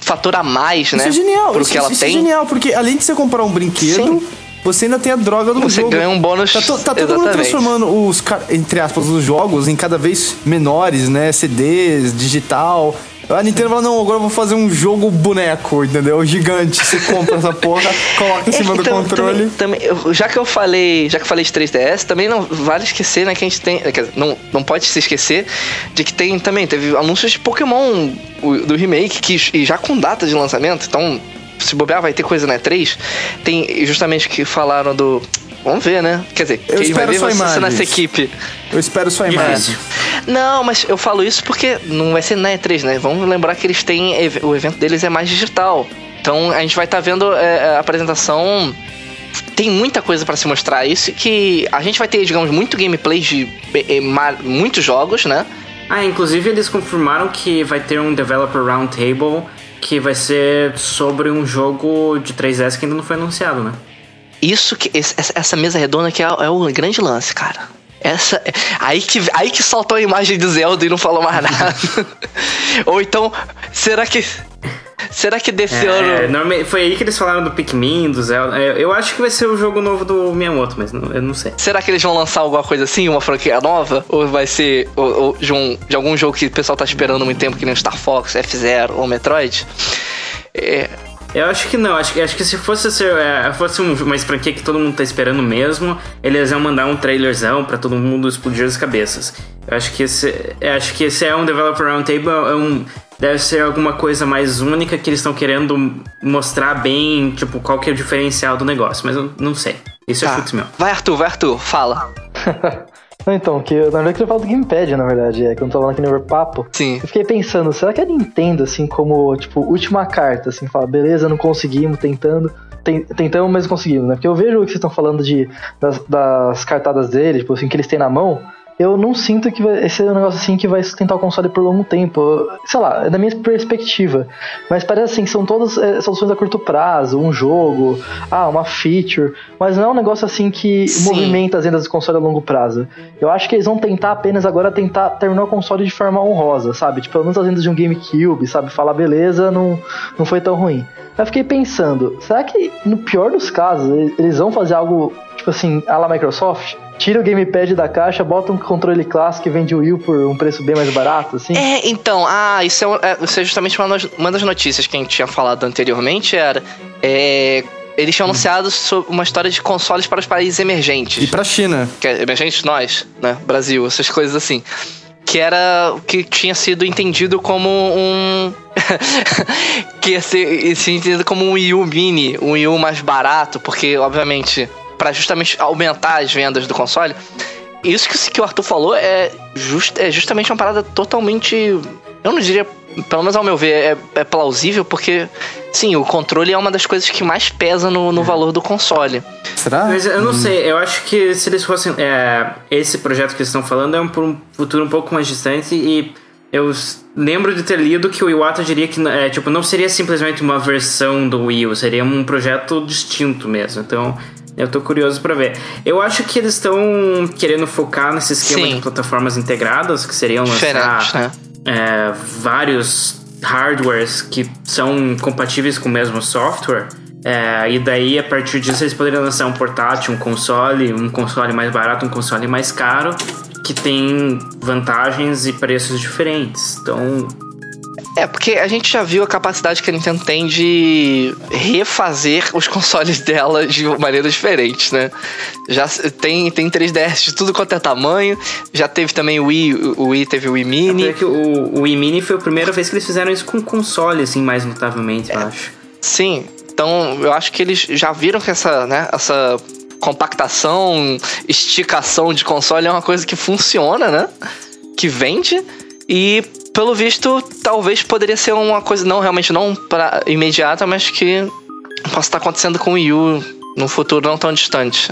fator a mais, né? Isso é genial, Pro isso, que ela isso tem. é genial, porque além de você comprar um brinquedo, Sim. Você ainda tem a droga do Você jogo. ganha um bônus. Tá, to- tá todo mundo Exatamente. transformando os, entre aspas, os jogos em cada vez menores, né? CDs, digital. A Nintendo fala, não, agora eu vou fazer um jogo boneco, entendeu? Gigante. Você compra essa porra, coloca em É, cima do então, controle. Também, já que eu falei, já que eu falei de 3DS, também não vale esquecer, né, que a gente tem, não, não pode se esquecer de que tem também teve anúncios de Pokémon do remake que e já com data de lançamento, então se bobear vai ter coisa na 3. Tem justamente que falaram do Vamos ver, né? Quer dizer, Eu quem vai espero ver só você imagens. nessa equipe. Eu espero sua imagem. Não, mas eu falo isso porque não vai ser na E3, né? Vamos lembrar que eles têm. O evento deles é mais digital. Então a gente vai estar vendo é, a apresentação. Tem muita coisa pra se mostrar. Isso que a gente vai ter, digamos, muito gameplay de eh, ma- muitos jogos, né? Ah, inclusive eles confirmaram que vai ter um Developer Roundtable que vai ser sobre um jogo de 3S que ainda não foi anunciado, né? Isso que. essa, mesa redonda que é, é o grande lance, cara. Essa. Aí que, aí que saltou a imagem do Zelda e não falou mais nada. Ou então, será que. Será que desse É, ano. foi aí que eles falaram do Pikmin, do Zelda. É, Eu acho que vai ser o jogo novo do Miyamoto, mas não- eu não sei. Será que eles vão lançar alguma coisa assim, uma franquia nova? Ou vai ser ou, ou de, um, de algum jogo que o pessoal tá esperando muito tempo, que nem o Star Fox, F-Zero ou Metroid? É, Eu acho que não, acho, que- acho que se fosse, ser, é, fosse um- uma franquia que todo mundo tá esperando mesmo, eles iam mandar um trailerzão pra todo mundo explodir as cabeças. Eu acho que esse, eu acho que esse é um Developer Roundtable, é um, deve ser alguma coisa mais única que eles estão querendo mostrar bem, tipo, qual que é o diferencial do negócio, mas eu não sei. Isso é tá. chute meu. Vai, Arthur, vai, Arthur, fala. Não, então, que eu, na verdade eu queria falar do Gamepad, na verdade, é, que eu não tô falando aqui no papo. Sim. Eu fiquei pensando, será que a Nintendo, assim, como, tipo, última carta, assim, fala, beleza, não conseguimos, tentando. ten- Tentamos, mas não conseguimos, né? Porque eu vejo o que vocês estão falando de, das, das cartadas dele, tipo assim, que eles têm na mão. Eu não sinto que vai, esse é um negócio assim que vai sustentar o console por longo tempo. Sei lá, é da minha perspectiva. Mas parece assim que são todas é, soluções a curto prazo, um jogo, ah, uma feature. Mas não é um negócio assim que Sim. movimenta as vendas do console a longo prazo. Eu acho que eles vão tentar apenas agora tentar terminar o console de forma honrosa, sabe? Tipo, pelo menos as vendas de um GameCube, sabe? Falar, beleza, não, não foi tão ruim. Eu fiquei pensando, será que no pior dos casos eles vão fazer algo, tipo assim, a la Microsoft? Tira o gamepad da caixa, bota um controle clássico e vende o Wii U por um preço bem mais barato, assim? É, então, ah, isso é, é, isso é justamente uma, uma das notícias que a gente tinha falado anteriormente, era. é, eles tinham anunciado sobre uma história de consoles para os países emergentes. E pra China. que é emergentes nós, né? Brasil, essas coisas assim. Que era o que tinha sido entendido como um. que ia ser, ia ser entendido como um Wii U Mini, um Wii U mais barato, porque, obviamente, para justamente aumentar as vendas do console. Isso que, que o Arthur falou é, just, é justamente uma parada totalmente. Eu não diria, pelo menos ao meu ver, é, é plausível, porque, sim, o controle é uma das coisas que mais pesa no, no valor do console. Será? Mas eu não Hum. sei, eu acho que se eles fossem. é, esse projeto que eles estão falando é um, por um futuro um pouco mais distante e eu lembro de ter lido que o Iwata diria que é, tipo, não seria simplesmente uma versão do Wii U, seria um projeto distinto mesmo. Então. Eu tô curioso pra ver. Eu acho que eles estão querendo focar nesse esquema Sim. de plataformas integradas, que seriam lançar né? é, vários hardwares que são compatíveis com o mesmo software. É, e daí, a partir disso, eles poderiam lançar um portátil, um console, um console mais barato, um console mais caro, que tem vantagens e preços diferentes. Então, É, porque a gente já viu a capacidade que a Nintendo tem de refazer os consoles dela de maneiras diferentes, né? Já tem, tem 3DS de tudo quanto é tamanho, já teve também o Wii, o Wii teve o Wii Mini. é que o, o Wii Mini foi a primeira vez que eles fizeram isso com console, assim, mais notavelmente, eu acho. Sim, então eu acho que eles já viram que essa, né, essa compactação, esticação de console é uma coisa que funciona, né? Que vende e pelo visto talvez poderia ser uma coisa não realmente não para imediata, mas que possa estar acontecendo com o Wii U num futuro não tão distante.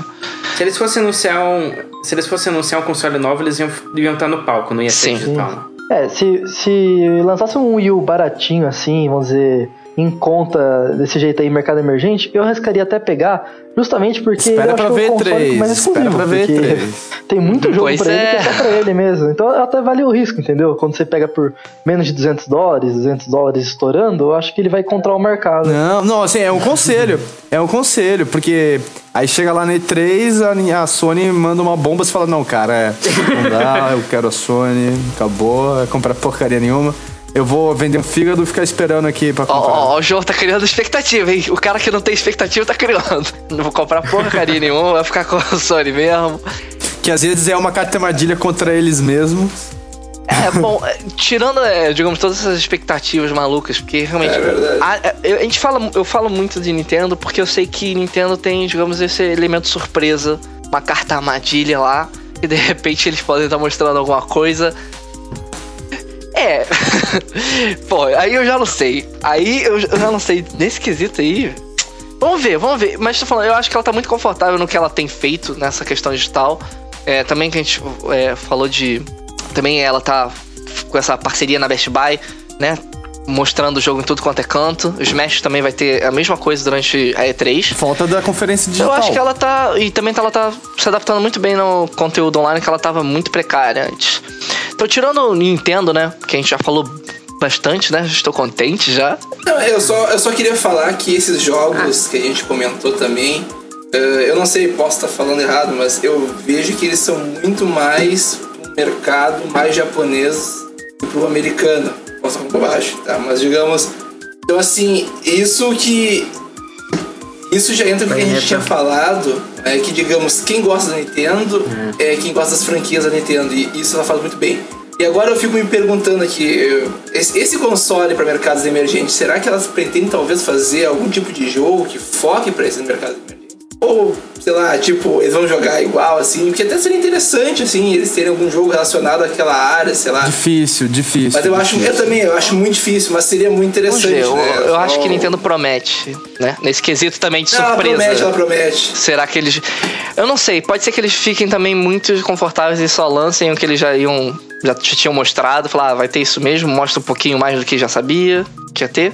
Se eles fossem anunciar um. Se eles fossem anunciar um console novo, eles iam, iam estar no palco, não ia ser Sim. digital. É, se, se lançasse um Wii U baratinho assim, vamos dizer, em conta desse jeito aí, mercado emergente, eu arriscaria até pegar, justamente porque Espera eu pra acho que é o console V3, mais espera pra porque V3. Tem muito jogo Pois pra ele é. que é só pra ele mesmo. Então até vale o risco, entendeu? Quando você pega por menos de 200 dólares, 200 dólares estourando, eu acho que ele vai encontrar o mercado. Não, não, assim, é um conselho. É um conselho, porque aí chega lá na E3, a, a Sony manda uma bomba e você fala, não, cara, é, não dá, eu quero a Sony, acabou, vai comprar porcaria nenhuma. Eu vou vender um fígado e ficar esperando aqui pra comprar. ó, ó, o jogo tá criando expectativa, hein? O cara que não tem expectativa tá criando. Não vou comprar porcaria nenhuma, vai ficar com a Sony mesmo. Que às vezes é uma carta armadilha contra eles mesmos. É, bom, é, tirando, é, digamos, todas essas expectativas malucas, porque realmente. É verdade. a, é, eu- a gente fala, eu falo muito de Nintendo porque eu sei que Nintendo tem, digamos, esse elemento surpresa, uma carta armadilha lá, e de repente eles podem estar mostrando alguma coisa. É. Pô, aí eu já não sei. Aí eu, eu já não sei. Nesse quesito aí. Vamos ver, vamos ver. Mas tô falando, eu acho que ela tá muito confortável no que ela tem feito nessa questão digital. É, também que a gente é, falou de. Também ela tá com essa parceria na Best Buy, né? Mostrando o jogo em tudo quanto é canto. O Smash também vai ter a mesma coisa durante a E3. Falta da conferência Eu digital. acho que ela tá. E também ela tá se adaptando muito bem no conteúdo online, que ela tava muito precária antes. Então, tirando o Nintendo, né? Que a gente já falou bastante, né? Estou contente já. Não, eu só, eu só queria falar que esses jogos que a gente comentou também, eu não sei, posso estar falando errado, mas eu vejo que eles são muito mais um mercado mais japonês do que o americano. Posso estar bobagem, tá? Mas digamos. Então, assim, isso que. Isso já entra no que a gente tinha falado, é que, digamos, quem gosta da Nintendo é quem gosta das franquias da Nintendo, e isso ela faz muito bem. E agora eu fico me perguntando aqui, esse console para mercados emergentes, será que elas pretendem talvez fazer algum tipo de jogo que foque para esses mercados emergentes? Ou, sei lá, tipo, eles vão jogar igual, assim, porque até seria interessante, assim, eles terem algum jogo relacionado àquela área, sei lá. Difícil, difícil. Mas eu acho, eu também, eu acho muito difícil, mas seria muito interessante, ver, eu, né? eu acho que Nintendo promete, né? Nesse quesito também de Ela surpresa. promete, ela promete. Será que eles. Eu não sei, pode ser que eles fiquem também muito confortáveis e só lancem o que eles já iam. Já te tinham mostrado, falar, ah, vai ter isso mesmo, mostra um pouquinho mais do que já sabia que ia ter.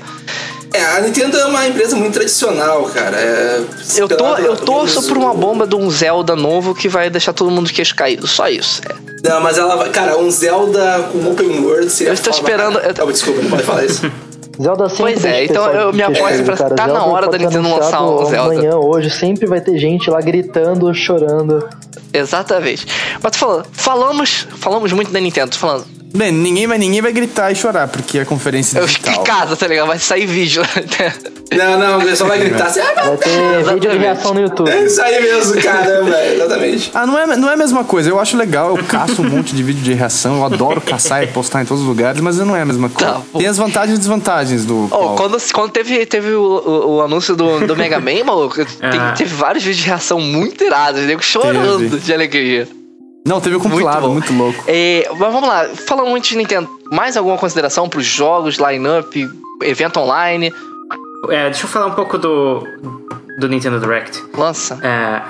É, a Nintendo é uma empresa muito tradicional, cara. É, Eu, tô, pela- eu torço por uma bomba de um Zelda novo que vai deixar todo mundo de queixo caído. Só isso. É. Não, mas ela vai. Cara, um Zelda com open world seria Eu estou esperando- eu- Ah, desculpa, não pode falar isso. Zelda sempre Pois é, então eu me aposto queixo, pra- cara. tá na hora da ser Nintendo lançar um Zelda. Amanhã, hoje, sempre vai ter gente lá gritando, chorando. Exatamente. Mas tô falando, falamos, falamos muito da Nintendo, tô falando. Bem, ninguém vai, ninguém vai gritar e chorar, porque é conferência Eu digital. em casa, tá ligado? Vai sair vídeo. Não, não, o pessoal vai gritar assim. Ah, Vai ter vídeo de reação no YouTube. é isso aí mesmo, caramba, exatamente. Ah, não é, não é a mesma coisa. Eu acho legal, eu caço um monte de vídeo de reação, eu adoro caçar e postar em todos os lugares, mas não é a mesma coisa. Tá. Tem as vantagens e desvantagens do. Oh, quando, quando teve, teve o, o- o anúncio do, do Mega Man, maluco, teve vários vídeos de reação muito irados, nego chorando Teve. de alegria. Não, teve um compilado, bom. muito, louco. É, mas vamos lá, falando muito de Nintendo, mais alguma consideração pros jogos, line-up, evento online? É, deixa eu falar um pouco do, do Nintendo Direct. Lança. É,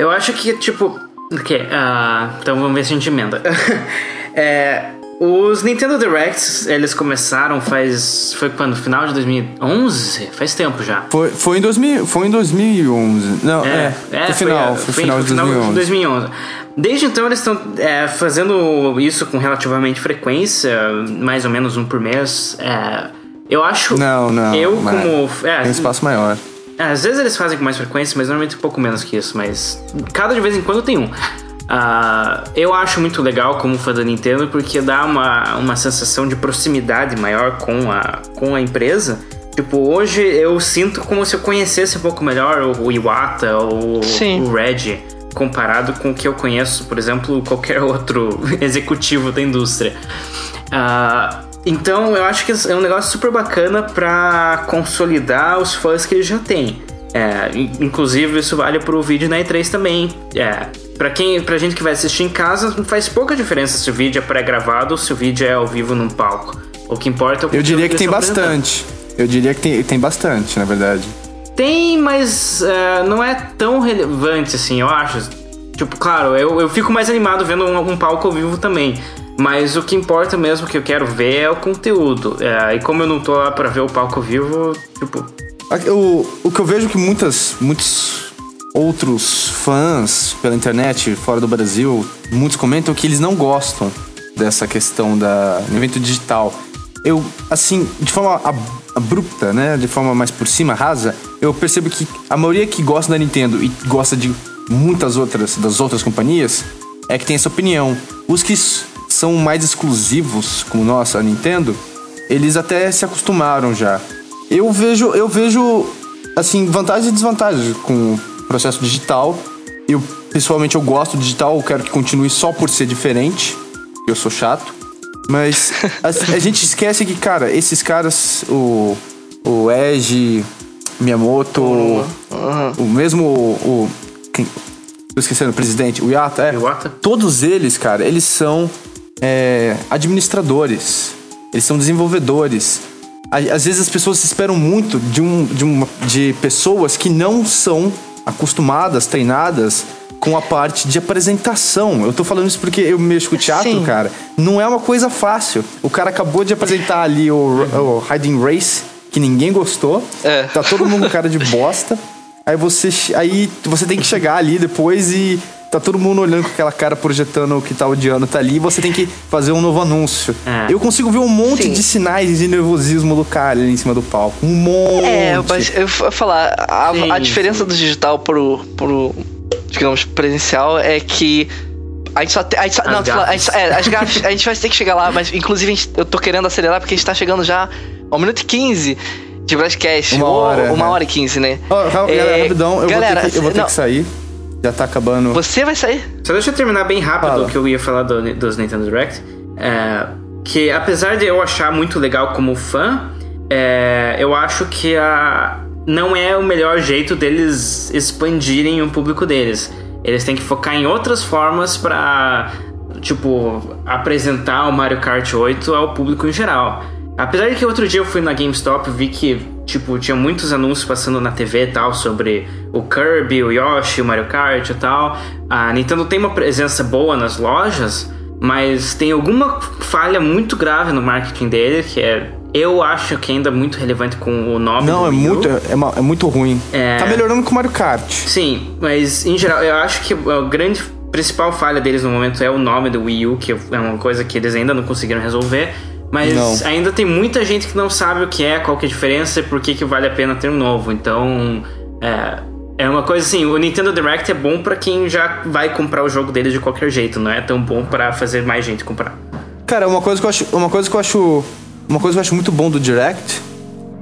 eu acho que, tipo. Ok, ah, então vamos ver se a gente emenda. É, os Nintendo Directs, eles começaram faz. Foi quando? Final de 2011? Faz tempo já. Foi, foi, em 2000, foi em 2011. Não, é. foi final, foi, final de 2011. 2011. Desde então eles estão é, fazendo isso com relativamente frequência, mais ou menos um por mês. É, eu acho. Não, não. Eu como. É, Tem um espaço maior. Às vezes eles fazem com mais frequência, mas normalmente um pouco menos que isso. Mas cada de vez em quando tem um. Ah, eu acho muito legal como fã da Nintendo porque dá uma, uma sensação de proximidade maior com a, com a empresa. Tipo, hoje eu sinto como se eu conhecesse um pouco melhor o, o Iwata ou Sim. o Reggie comparado com o que eu conheço, por exemplo, qualquer outro executivo da indústria. Ah, então eu acho que é um negócio super bacana pra consolidar os fãs que ele já tem. É, in- inclusive isso vale pro vídeo na E3 também. É, pra, quem, pra gente que vai assistir em casa, faz pouca diferença se o vídeo é pré-gravado ou se o vídeo é ao vivo num palco. O que importa é o Eu diria que tem bastante. Eu diria que tem, tem bastante, na verdade. Tem, mas é, não é tão relevante assim, eu acho. Tipo, claro, eu, eu fico mais animado vendo um, um palco ao vivo também. Mas o que importa mesmo que eu quero ver é o conteúdo. É, e como eu não tô lá pra ver o palco vivo, tipo, O, o que eu vejo que muitas, muitos outros fãs pela internet, fora do Brasil, muitos comentam que eles não gostam dessa questão do evento digital. Eu, assim, de forma abrupta, né, de forma mais por cima, rasa, eu percebo que a maioria que gosta da Nintendo e gosta de muitas outras, das outras companhias, é que tem essa opinião. Os que são mais exclusivos, como nós, a Nintendo, eles até se acostumaram já. Eu vejo, eu vejo assim, vantagens e desvantagens com o processo digital. Eu, pessoalmente, eu gosto do digital, eu quero que continue só por ser diferente. Eu sou chato. Mas a, a gente esquece que, cara, esses caras, o, o Edge, Miyamoto, o mesmo o. Quem, tô esquecendo, o presidente, o Yata, é. Iwata? Todos eles, cara, eles são é, administradores, eles são desenvolvedores. Às vezes as pessoas esperam muito de, um, de, uma, de pessoas que não são acostumadas, treinadas com a parte de apresentação. Eu tô falando isso porque eu mexo com teatro, Sim. cara. Não é uma coisa fácil. O cara acabou de apresentar ali o, o Hiding Race, que ninguém gostou. É. Tá todo mundo com cara de bosta. Aí você, aí você tem que chegar ali depois e tá todo mundo olhando com aquela cara projetando o que tá odiando tá ali e você tem que fazer um novo anúncio. É. Eu consigo ver um monte Sim. de sinais de nervosismo do cara ali em cima do palco. Um monte. É, mas eu vou falar, a, Sim, a diferença do digital pro, pro, digamos, presencial é que a gente só tem. A gente só, As não, tô falando, a gente, gafes. é, as gafes, a gente vai ter que chegar lá, mas inclusive gente- eu tô querendo acelerar porque a gente tá chegando já ao minuto e 15 de broadcast. Uma ou hora, Uma né? hora e 15, né? Ra- É, galera, rapidão, eu galera, vou ter, que, eu vou ter não, que sair. Já tá acabando. Você vai sair? Só deixa eu terminar bem rápido Fala. o que eu ia falar do- dos Nintendo Direct. É, que apesar de eu achar muito legal como fã, é, eu acho que a, não é o melhor jeito deles expandirem o público deles. Eles têm que focar em outras formas pra, tipo, apresentar o Mario Kart 8 ao público em geral. Apesar de que outro dia eu fui na GameStop e vi que, tipo, tinha muitos anúncios passando na TV e tal sobre o Kirby, o Yoshi, o Mario Kart e tal. A Nintendo tem uma presença boa nas lojas, mas tem alguma falha muito grave no marketing dele, que é, eu acho que ainda é muito relevante com o nome Não, do é Wii U. muito, é, é muito ruim. É. Tá melhorando com o Mario Kart. Sim, mas em geral, eu acho que a grande principal falha deles no momento é o nome do Wii U, que é uma coisa que eles ainda não conseguiram resolver. Mas Não. ainda tem muita gente que não sabe o que é, qual que é a diferença e por que, que vale a pena ter um novo. Então, é, é uma coisa assim, o Nintendo Direct é bom pra quem já vai comprar o jogo dele de qualquer jeito, não é tão bom pra fazer mais gente comprar. Cara, uma coisa que eu acho, uma coisa que eu acho, uma coisa que eu acho muito bom do Direct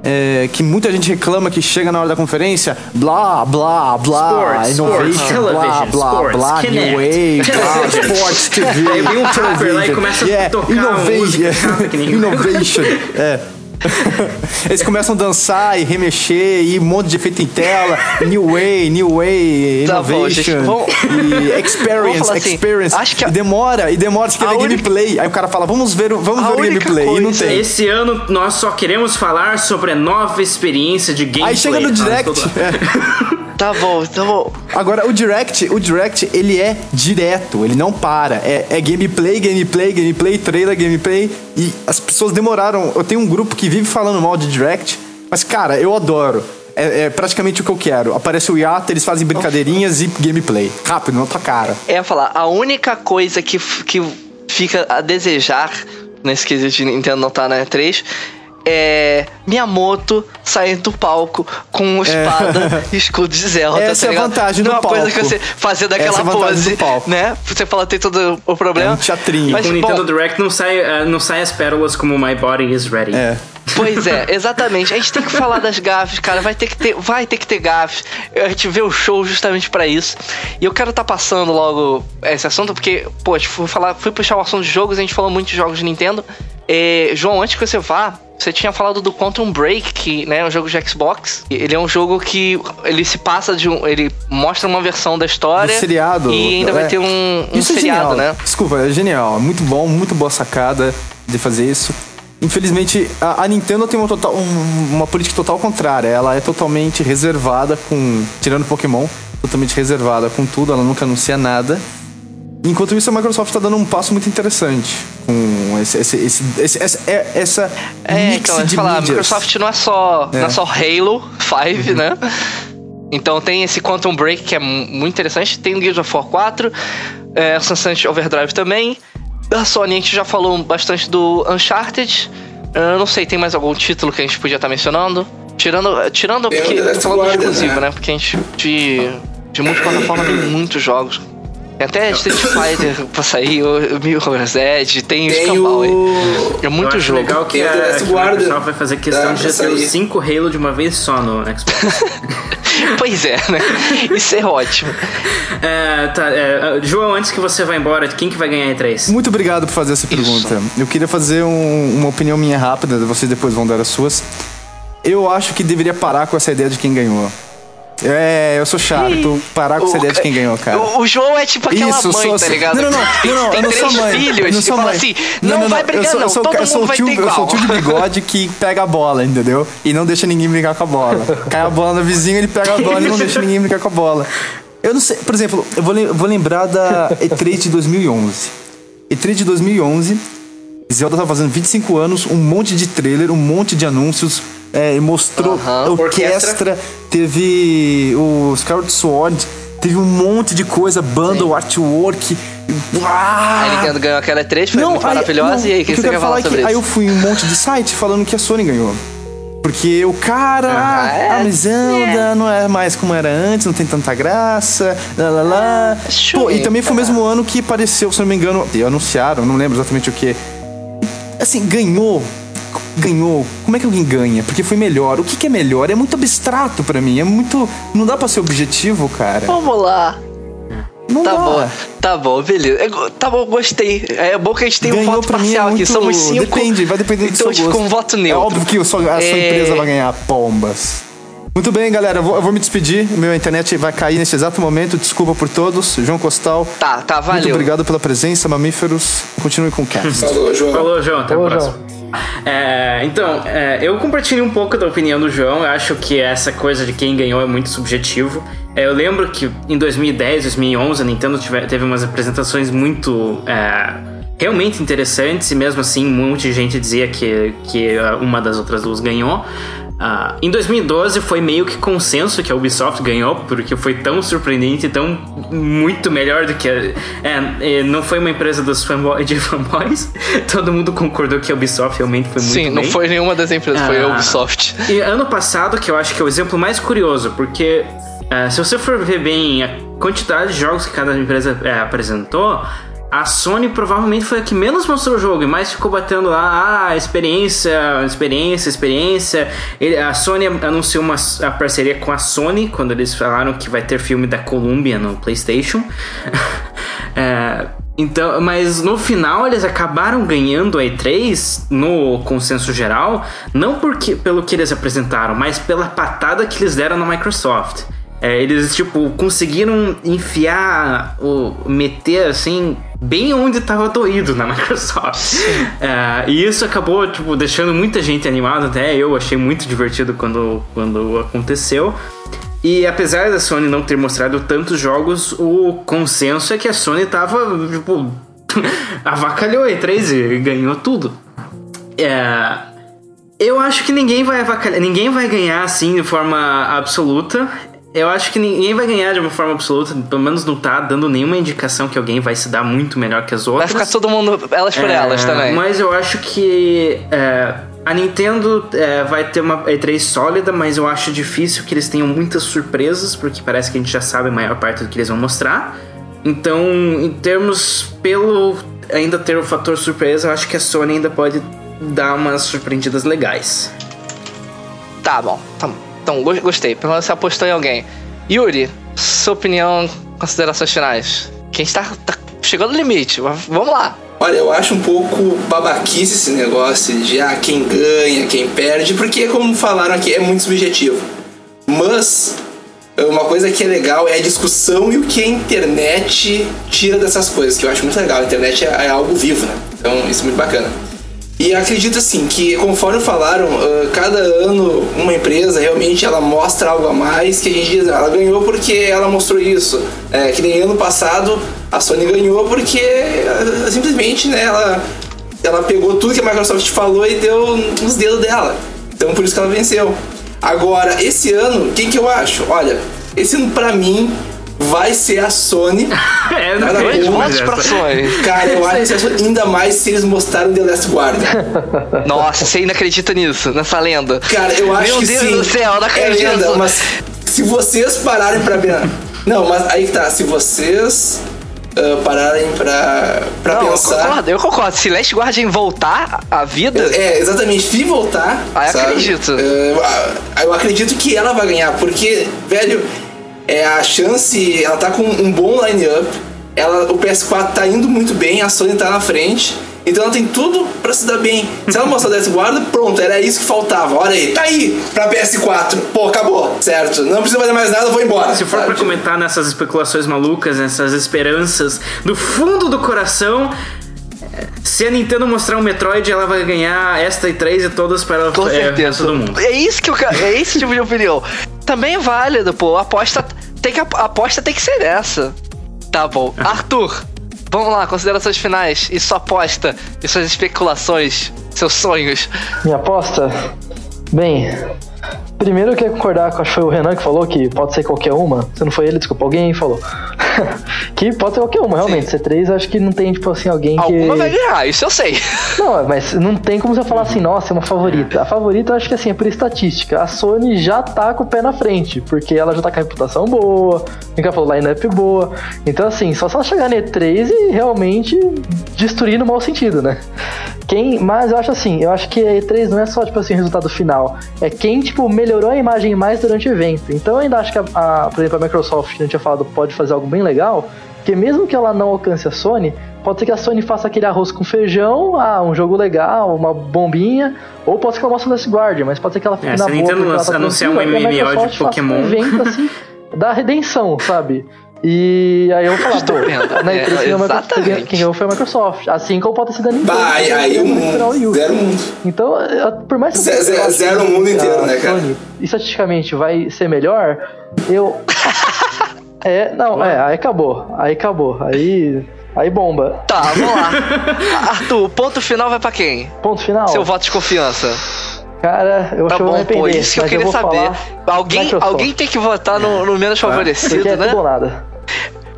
é que muita gente reclama que chega na hora da conferência, blá, blá, blá, Sports, innovation, sports, blá, blá, sports, blá, new wave, blá, sports TV, Aí vem um lá e começa a yeah, tocar innovation, música chata que nem- innovation, é. Eles começam a dançar e remexer e um monte de efeito em tela, new way, new way, Tá bom, gente, innovation vamos- e experience, assim, experience. acho que a- E demora, e demora, você quer A ver única- gameplay. Aí o cara fala, vamos ver, o- vamos A ver gameplay. E não coisa- tem. Esse ano nós só queremos falar sobre a nova experiência de gameplay. Aí chega no Ah, direct. todo- é. Tá bom, tá bom. Agora, o direct, o direct, ele é direto, ele não para. É, é gameplay, gameplay, gameplay, trailer, gameplay. E as pessoas demoraram. Eu tenho um grupo que vive falando mal de direct, mas, cara, eu adoro. É, é praticamente o que eu quero. Aparece o Yata, eles fazem brincadeirinhas e gameplay. Rápido, na tua cara. É falar, a única coisa que, que fica a desejar nesse quesito de Nintendo não tá na E3 é Miyamoto saindo do palco com espada e escudo de Zelda. Essa tá é a vantagem Não do é uma coisa palco. que você fazer daquela Essa é pose, palco. né? Você fala tem todo o problema. É um teatrinho. Mas, Com o bom, Nintendo Direct não sai, eh, não sai as pérolas como My Body is Ready. É. Pois é, exatamente. A gente tem que falar das gafes, cara. Vai ter que ter, vai ter que ter gafes. A gente vê o show justamente pra isso. E eu quero estar passando logo esse assunto porque, pô, a gente foi falar, fui puxar o assunto de jogos, a gente falou muito de jogos de Nintendo. É, João, antes que você vá, você tinha falado do Quantum Break, que né, é um jogo de Xbox. Ele é um jogo que ele se passa de um, ele mostra uma versão da história Do seriado. e ainda é. vai ter um, um Isso é seriado, genial. né? Desculpa, é genial. É muito bom, muito boa sacada de fazer isso. Infelizmente, a, a Nintendo tem uma, total, um- uma política total contrária. Ela é totalmente reservada com. Tirando Pokémon, totalmente reservada com tudo, ela nunca anuncia nada. Enquanto isso, a Microsoft está dando um passo muito interessante com esse, esse, esse, esse- essa, é- essa É, mix então, a de gente fala, a. Microsoft não é só, não é É. só Halo 5, né? Então tem esse Quantum Break que é mu- muito interessante. Tem o Gears of War 4, é, Sunset Overdrive também. Da Sony a gente já falou bastante do Uncharted. Eu não sei, tem mais algum título que a gente podia estar mencionando? Tirando, tirando porque falando de Guardian, exclusivo, né? né? Porque a gente de, de multiplataforma tem muitos jogos. Tem até Street Fighter pra sair, o Mirror's Edge, tem, Tem Escambau aí. o. É Eu muito acho jogo. legal que o Last que Guardian. Microsoft vai fazer questão Dá de ter os sair. 5 Halo de uma vez só no Xbox. Pois é, né? Isso é ótimo. É, tá, é, João, antes que você vá embora, quem que vai ganhar a E3? Muito obrigado por fazer essa pergunta. Eu queria fazer um- uma opinião minha rápida, vocês depois vão dar as suas. Eu acho que deveria parar com essa ideia de quem ganhou. É, eu sou chato, parar com essa ideia de quem ganhou, cara. O, o João é tipo aquela Isso, mãe, sou- tá ligado? Não, não, não, Tem, não, não, tem eu não três sou mãe. filhos não e sou fala mãe. assim, não, vai brigar eu sou, não, eu sou, todo eu sou mundo o tio, Eu sou o tio de bigode que pega a bola, entendeu? E não deixa ninguém brincar com a bola. Cai a bola no vizinho, ele pega a bola e não deixa ninguém brincar com a bola. Eu não sei, por exemplo, eu vou, eu vou lembrar da E3 de 2011. E3 de 2011, Zelda tava fazendo 25 anos, um monte de trailer, um monte de anúncios, é, mostrou Aham. orquestra, teve o Skyward Sword, teve um monte de coisa, bundle, artwork. A Nintendo ganhou aquela E3, foi muito maravilhosa. não, e aí, o que você quer falar falar é que sobre Aí eu isso? fui em um monte de site falando que a Sony ganhou. Porque o cara, Ah, é? a Zelda não é mais como era antes, não tem tanta graça, lá lá lá. Pô, e também foi o mesmo ano que apareceu, se não me engano, anunciaram, não lembro exatamente o que. Assim, ganhou. Ganhou. Como é que alguém ganha? Porque foi melhor. O que, que é melhor? É muito abstrato pra mim. É muito. Não dá pra ser objetivo, cara. Vamos lá. Não Tá dá. bom, tá bom, beleza. É Tá bom, gostei. É bom que a gente tem um Ganhou voto pra mim é parcial aqui. muito- Somos cinco. Depende, vai depender do então, seu tipo, gosto. com um voto É neutro. óbvio que a sua, a sua É. empresa vai ganhar pombas. Muito bem, galera. Eu vou, eu vou me despedir. Minha internet vai cair nesse exato momento. Desculpa por todos. João Costal. Tá, tá, Muito valeu. obrigado pela presença, mamíferos. Continue com o cast. Falou, João. Falou, João, até a Ô, próxima. É, então, é, eu compartilho um pouco da opinião do João. Eu acho que essa coisa de quem ganhou é muito subjetivo. É, eu lembro que em 2010, 2011, a Nintendo tive- teve umas apresentações muito. é, realmente interessantes, e mesmo assim, um monte de gente dizia que, que uma das outras duas ganhou. Ah, em 2012 foi meio que consenso que a Ubisoft ganhou, porque foi tão surpreendente e tão muito melhor do que. A, é, é, não foi uma empresa dos fanboy, de fanboys. Todo mundo concordou que a Ubisoft realmente foi muito Sim, não bem. foi nenhuma das empresas, foi a Ah. Ubisoft. E ano passado, que eu acho que é o exemplo mais curioso, porque eh, se você for ver bem a quantidade de jogos que cada empresa eh, apresentou, a Sony provavelmente foi a que menos mostrou o jogo e mais ficou batendo lá, ah, experiência, experiência, experiência. Ele- a Sony anunciou uma a parceria com a Sony quando eles falaram que vai ter filme da Columbia no PlayStation. É, então, mas no final eles acabaram ganhando a E3 no consenso geral, não porque pelo que eles apresentaram, mas pela patada que eles deram na Microsoft. É, eles, tipo, conseguiram enfiar, o, meter, assim, bem onde tava doído na Microsoft. É, e isso acabou, tipo, deixando muita gente animada, até eu achei muito divertido quando, quando aconteceu. E apesar da Sony não ter mostrado tantos jogos, o consenso é que a Sony tava, tipo, avacalhou a E3 e ganhou tudo. É, eu acho que ninguém vai avacalhar, ninguém vai ganhar assim de forma absoluta. Eu acho que ninguém vai ganhar de uma forma absoluta, pelo menos não tá dando nenhuma indicação que alguém vai se dar muito melhor que as Vai outras. ficar todo mundo, elas por É, elas também. Mas eu acho que é, A Nintendo é, vai ter uma E3 sólida, mas eu acho difícil que eles tenham muitas surpresas, porque parece que a gente já sabe a maior parte do que eles vão mostrar. Então, em termos pelo ainda ter o fator surpresa, eu acho que a Sony ainda pode dar umas surpreendidas legais. Tá bom, tá bom. Então, go- gostei. Pelo menos você apostou em alguém. Yuri, sua opinião, considerações finais. Quem está tá chegando no limite. Vamos lá. Olha, eu acho um pouco babaquice esse negócio de ah, quem ganha, quem perde, porque como falaram aqui, é muito subjetivo. Mas uma coisa que é legal é a discussão e o que a internet tira dessas coisas, que eu acho muito legal. A internet é, é algo vivo, né? Então isso é muito bacana. E acredito assim que, conforme falaram, ah, cada ano uma empresa realmente ela mostra algo a mais que a gente diz, "Ah, ela ganhou porque ela mostrou isso. É, que nem ano passado a Sony ganhou porque ah, simplesmente né, ela, ela pegou tudo que a Microsoft falou e deu nos dedos dela. Então por isso que ela venceu. Agora, esse ano, quem que eu acho? Olha, esse ano pra mim vai ser a Sony. É, não bom, mais Votos pra. Sony. Cara, eu acho que ainda mais se eles mostraram The Last Guardian. Nossa, você ainda acredita nisso, nessa lenda. Cara, eu acho Meu que Deus sim. do céu, eu não É acredito. lenda, mas se vocês pararem pra. Não, mas aí que tá. Se vocês ah, pararem pra, pra Não, eu pensar. concordo, eu concordo. Se Last Guardian voltar à vida, É, exatamente. Se voltar. Ah, eu sabe? acredito. Ah, eu acredito que ela vai ganhar, porque, velho, é a chance. Ela tá com um bom line-up. Ela, o PS4 tá indo muito bem, a Sony tá na frente. Então ela tem tudo pra se dar bem. Se ela mostrar Death Guarda, pronto, era isso que faltava. Olha aí, tá aí pra PS4. Pô, acabou, certo? Não precisa fazer mais nada, eu vou embora. Se for sabe? pra comentar nessas especulações malucas, nessas esperanças do fundo do coração, se a Nintendo mostrar um Metroid, ela vai ganhar esta e três e todas para com é, certeza. todo mundo. É isso que eu quero, é esse tipo de opinião. Também é válido, pô. A aposta tem que a aposta tem que ser essa. Tá bom. Arthur, vamos lá, considerações finais e sua aposta e suas especulações, seus sonhos. Minha aposta? Bem, primeiro eu queria concordar com, acho que foi o Renan que falou que pode ser qualquer uma. Se não foi ele, desculpa, alguém falou. que pode ser qualquer uma, realmente. C3 acho que não tem, tipo assim, alguém que. Alguma vai ganhar, isso eu sei. Não, mas não tem como você falar assim, nossa, é uma favorita. A favorita eu acho que assim, é por estatística. A Sony já tá com o pé na frente, porque ela já tá com a reputação boa, já falou, line-up boa. Então, assim, só se ela chegar na E3 e realmente destruir no mau sentido, né? Quem, mas eu acho assim, eu acho que a E3 não é só, tipo assim, o resultado final. É quem, tipo, melhorou a imagem mais durante o evento. Então eu ainda acho que, a, a- por exemplo, a Microsoft, que a gente tinha falado, pode fazer algo bem legal. Porque mesmo que ela não alcance a Sony, pode ser que a Sony faça aquele arroz com feijão, ah, um jogo legal, uma bombinha, ou pode ser que ela mostre o Last Guardian, mas pode ser que ela fique É, na se a Nintendo tá anunciar um MMO de Pokémon. Um evento, assim, da redenção, sabe? E aí eu vou falar, vendo, na é, E3 quem ganhou a Microsoft- exatamente. quem ganhou foi a Microsoft, assim como pode ter sido a Nintendo. Bah, aí, aí o mundo. Zero mundo. Então, eu- por mais que Zero- eu zero- zero o mundo inteiro, né, cara? Sony, estatisticamente vai ser melhor, eu. é, não, é, aí acabou. Aí acabou. Aí. Aí bomba. Tá, vamos lá. Arthur, o ponto final vai pra quem? Ponto final. Seu voto de confiança. Cara, eu Tá acho que eu pô, isso que eu queria vou saber. Alguém, Microsoft. alguém tem que votar no, no menos favorecido, Porque é né? tudo ou nada.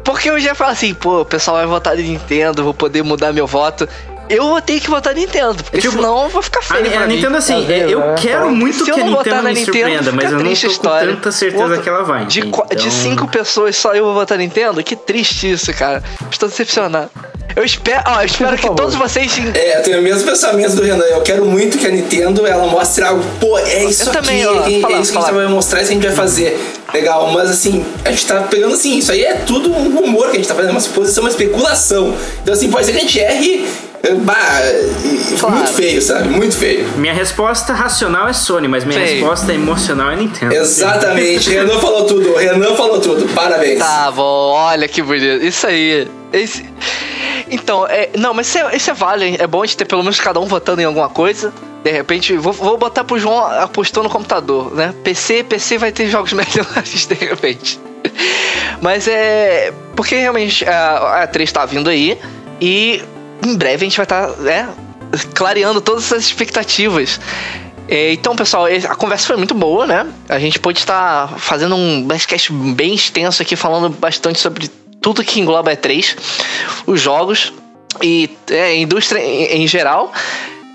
Porque eu já falo assim, pô, o pessoal vai votar em Nintendo, vou poder mudar meu voto. Eu vou ter que votar Nintendo, porque Tipo, senão eu vou ficar A, feio pra a mim. Nintendo, assim, vezes, eu né? quero muito Se eu que a Nintendo na me Nintendo, surpreenda, mas eu não triste a tô com história. tanta certeza Outra- que ela vai. De, então- de cinco pessoas, só eu vou votar Nintendo? Que triste isso, cara. Estou decepcionado. Eu espero, ó, eu espero que todos vocês. É, eu tenho o mesmo pensamento do Renan. Eu quero muito que a Nintendo ela mostre algo. Pô, é isso Eu aqui, também, é, ó, é fala, isso que a gente vai mostrar, isso que a gente vai fazer. Legal, mas assim, a gente tá pegando assim, isso aí é tudo um rumor que a gente tá fazendo, uma suposição, uma especulação. Então assim, pode ser que a gente erre. eh, Bah, Claro. muito feio, sabe? Muito feio. Minha resposta racional é Sony, mas minha Feio. resposta emocional é Nintendo. Exatamente. Renan falou tudo. Renan falou tudo. Parabéns. Tá bom, olha que bonito. Isso aí. Esse... Então, é, não, mas isso é, é hein? É bom a gente ter pelo menos cada um votando em alguma coisa. De repente, vou, vou botar pro João apostou no computador, né? PC, PC vai ter jogos melhores, de repente. Mas é. Porque realmente a, a 3 tá vindo aí e em breve a gente vai estar, né? Clareando todas essas expectativas. É, Então, pessoal, a conversa foi muito boa, né? A gente pode estar fazendo um podcast bem extenso aqui, falando bastante sobre tudo que engloba a E3, os jogos e é, a indústria em, em geral.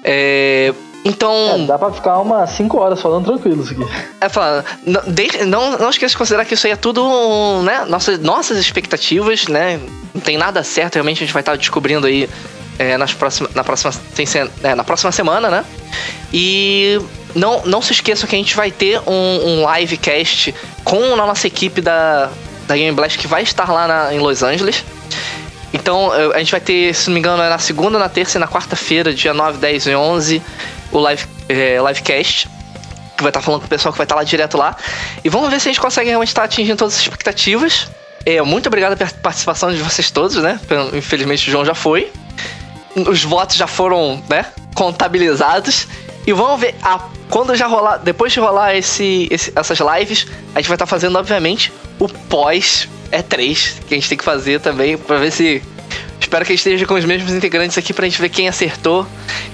É, Então. É, dá pra ficar umas 5 horas falando tranquilo isso aqui. É, falando, não, de- não, não esqueça de considerar que isso aí é tudo, né, nossas, nossas expectativas, né? Não tem nada certo, realmente a gente vai estar descobrindo aí é, nas próxima, na, próxima, ser- é, na próxima semana, né? E não, não se esqueça que a gente vai ter um, um livecast com a nossa equipe da, da Game Blast que vai estar lá na- em Los Angeles. Então, a gente vai ter, se não me engano, é na segunda, na terça e na quarta-feira, dia 9, 10 e 11, o live, é, livecast. Que vai estar falando com o pessoal que vai estar lá direto lá. E vamos ver se a gente consegue realmente estar atingindo todas as expectativas. É, muito obrigado pela participação de vocês todos, né? Infelizmente o João já foi. Os votos já foram, né? Contabilizados. E vamos ver. a- quando já rolar. Depois de rolar esse, esse- essas lives, a gente vai estar fazendo, obviamente, o pós E3, que a gente tem que fazer também, pra ver se. Espero que a gente esteja com os mesmos integrantes aqui pra gente ver quem acertou,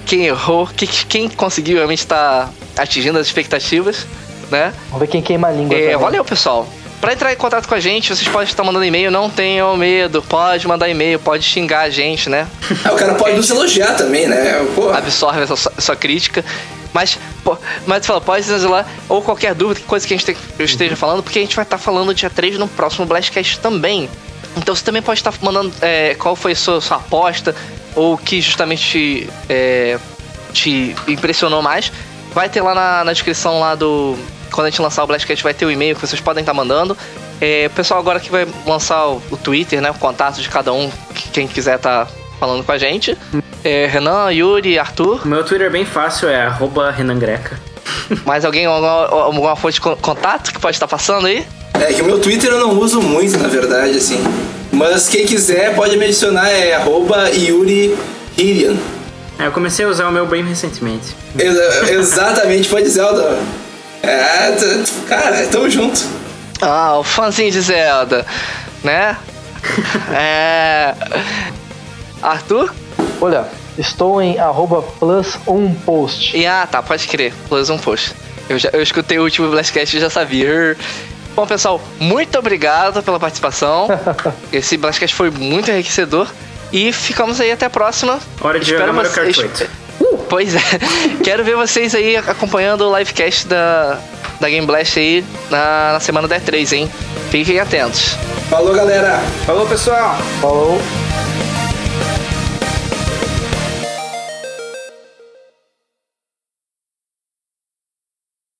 quem errou, que- quem conseguiu realmente estar atingindo as expectativas, né? Vamos ver quem queima a língua. É, valeu, pessoal. Pra entrar em contato com a gente, vocês podem estar mandando e-mail, não tenham medo. Pode mandar e-mail, pode xingar a gente, né? Ah, o cara pode nos elogiar também, né? Pô, Absorve essa sua crítica. Mas, pô, mas fala, pode lá, ou qualquer dúvida, coisa que a gente te- esteja falando, porque a gente vai estar falando dia 3 no próximo Blastcast também. Então você também pode estar mandando é, qual foi a sua, sua aposta, ou o que justamente é, te impressionou mais. Vai ter lá na, na descrição lá do. Quando a gente lançar o Blastcast, vai ter o e-mail que vocês podem estar mandando. É, o pessoal agora que vai lançar o, o Twitter, né? O contato de cada um, que- quem quiser estar falando com a gente. É, Renan, Yuri, Arthur. O meu Twitter é bem fácil, é arroba Renan Greca. Mais alguém, alguma, alguma fonte de con- contato que pode estar passando aí? É que o meu Twitter eu não uso muito, na verdade, assim. Mas quem quiser pode me adicionar, é arroba Yuri Hirian. É, eu comecei a usar o meu bem recentemente. Ex- exatamente, pode Zelda. É, cara, tamo junto. Ah, o fãzinho de Zelda, né? é. Arthur? Olha, estou em arroba plus um post. E ah, tá, pode crer. Plus um post. Eu, já, eu escutei o último Blastcast e já sabia. Bom, pessoal, muito obrigado pela participação. Esse Blastcast foi muito enriquecedor. E ficamos aí até a próxima. Hora de jogar Mario Kart 8. Pois é. Quero ver vocês aí acompanhando o livecast da, da Game Blast aí na, na semana da E3, hein? Fiquem atentos. Falou, galera. Falou, pessoal! Falou.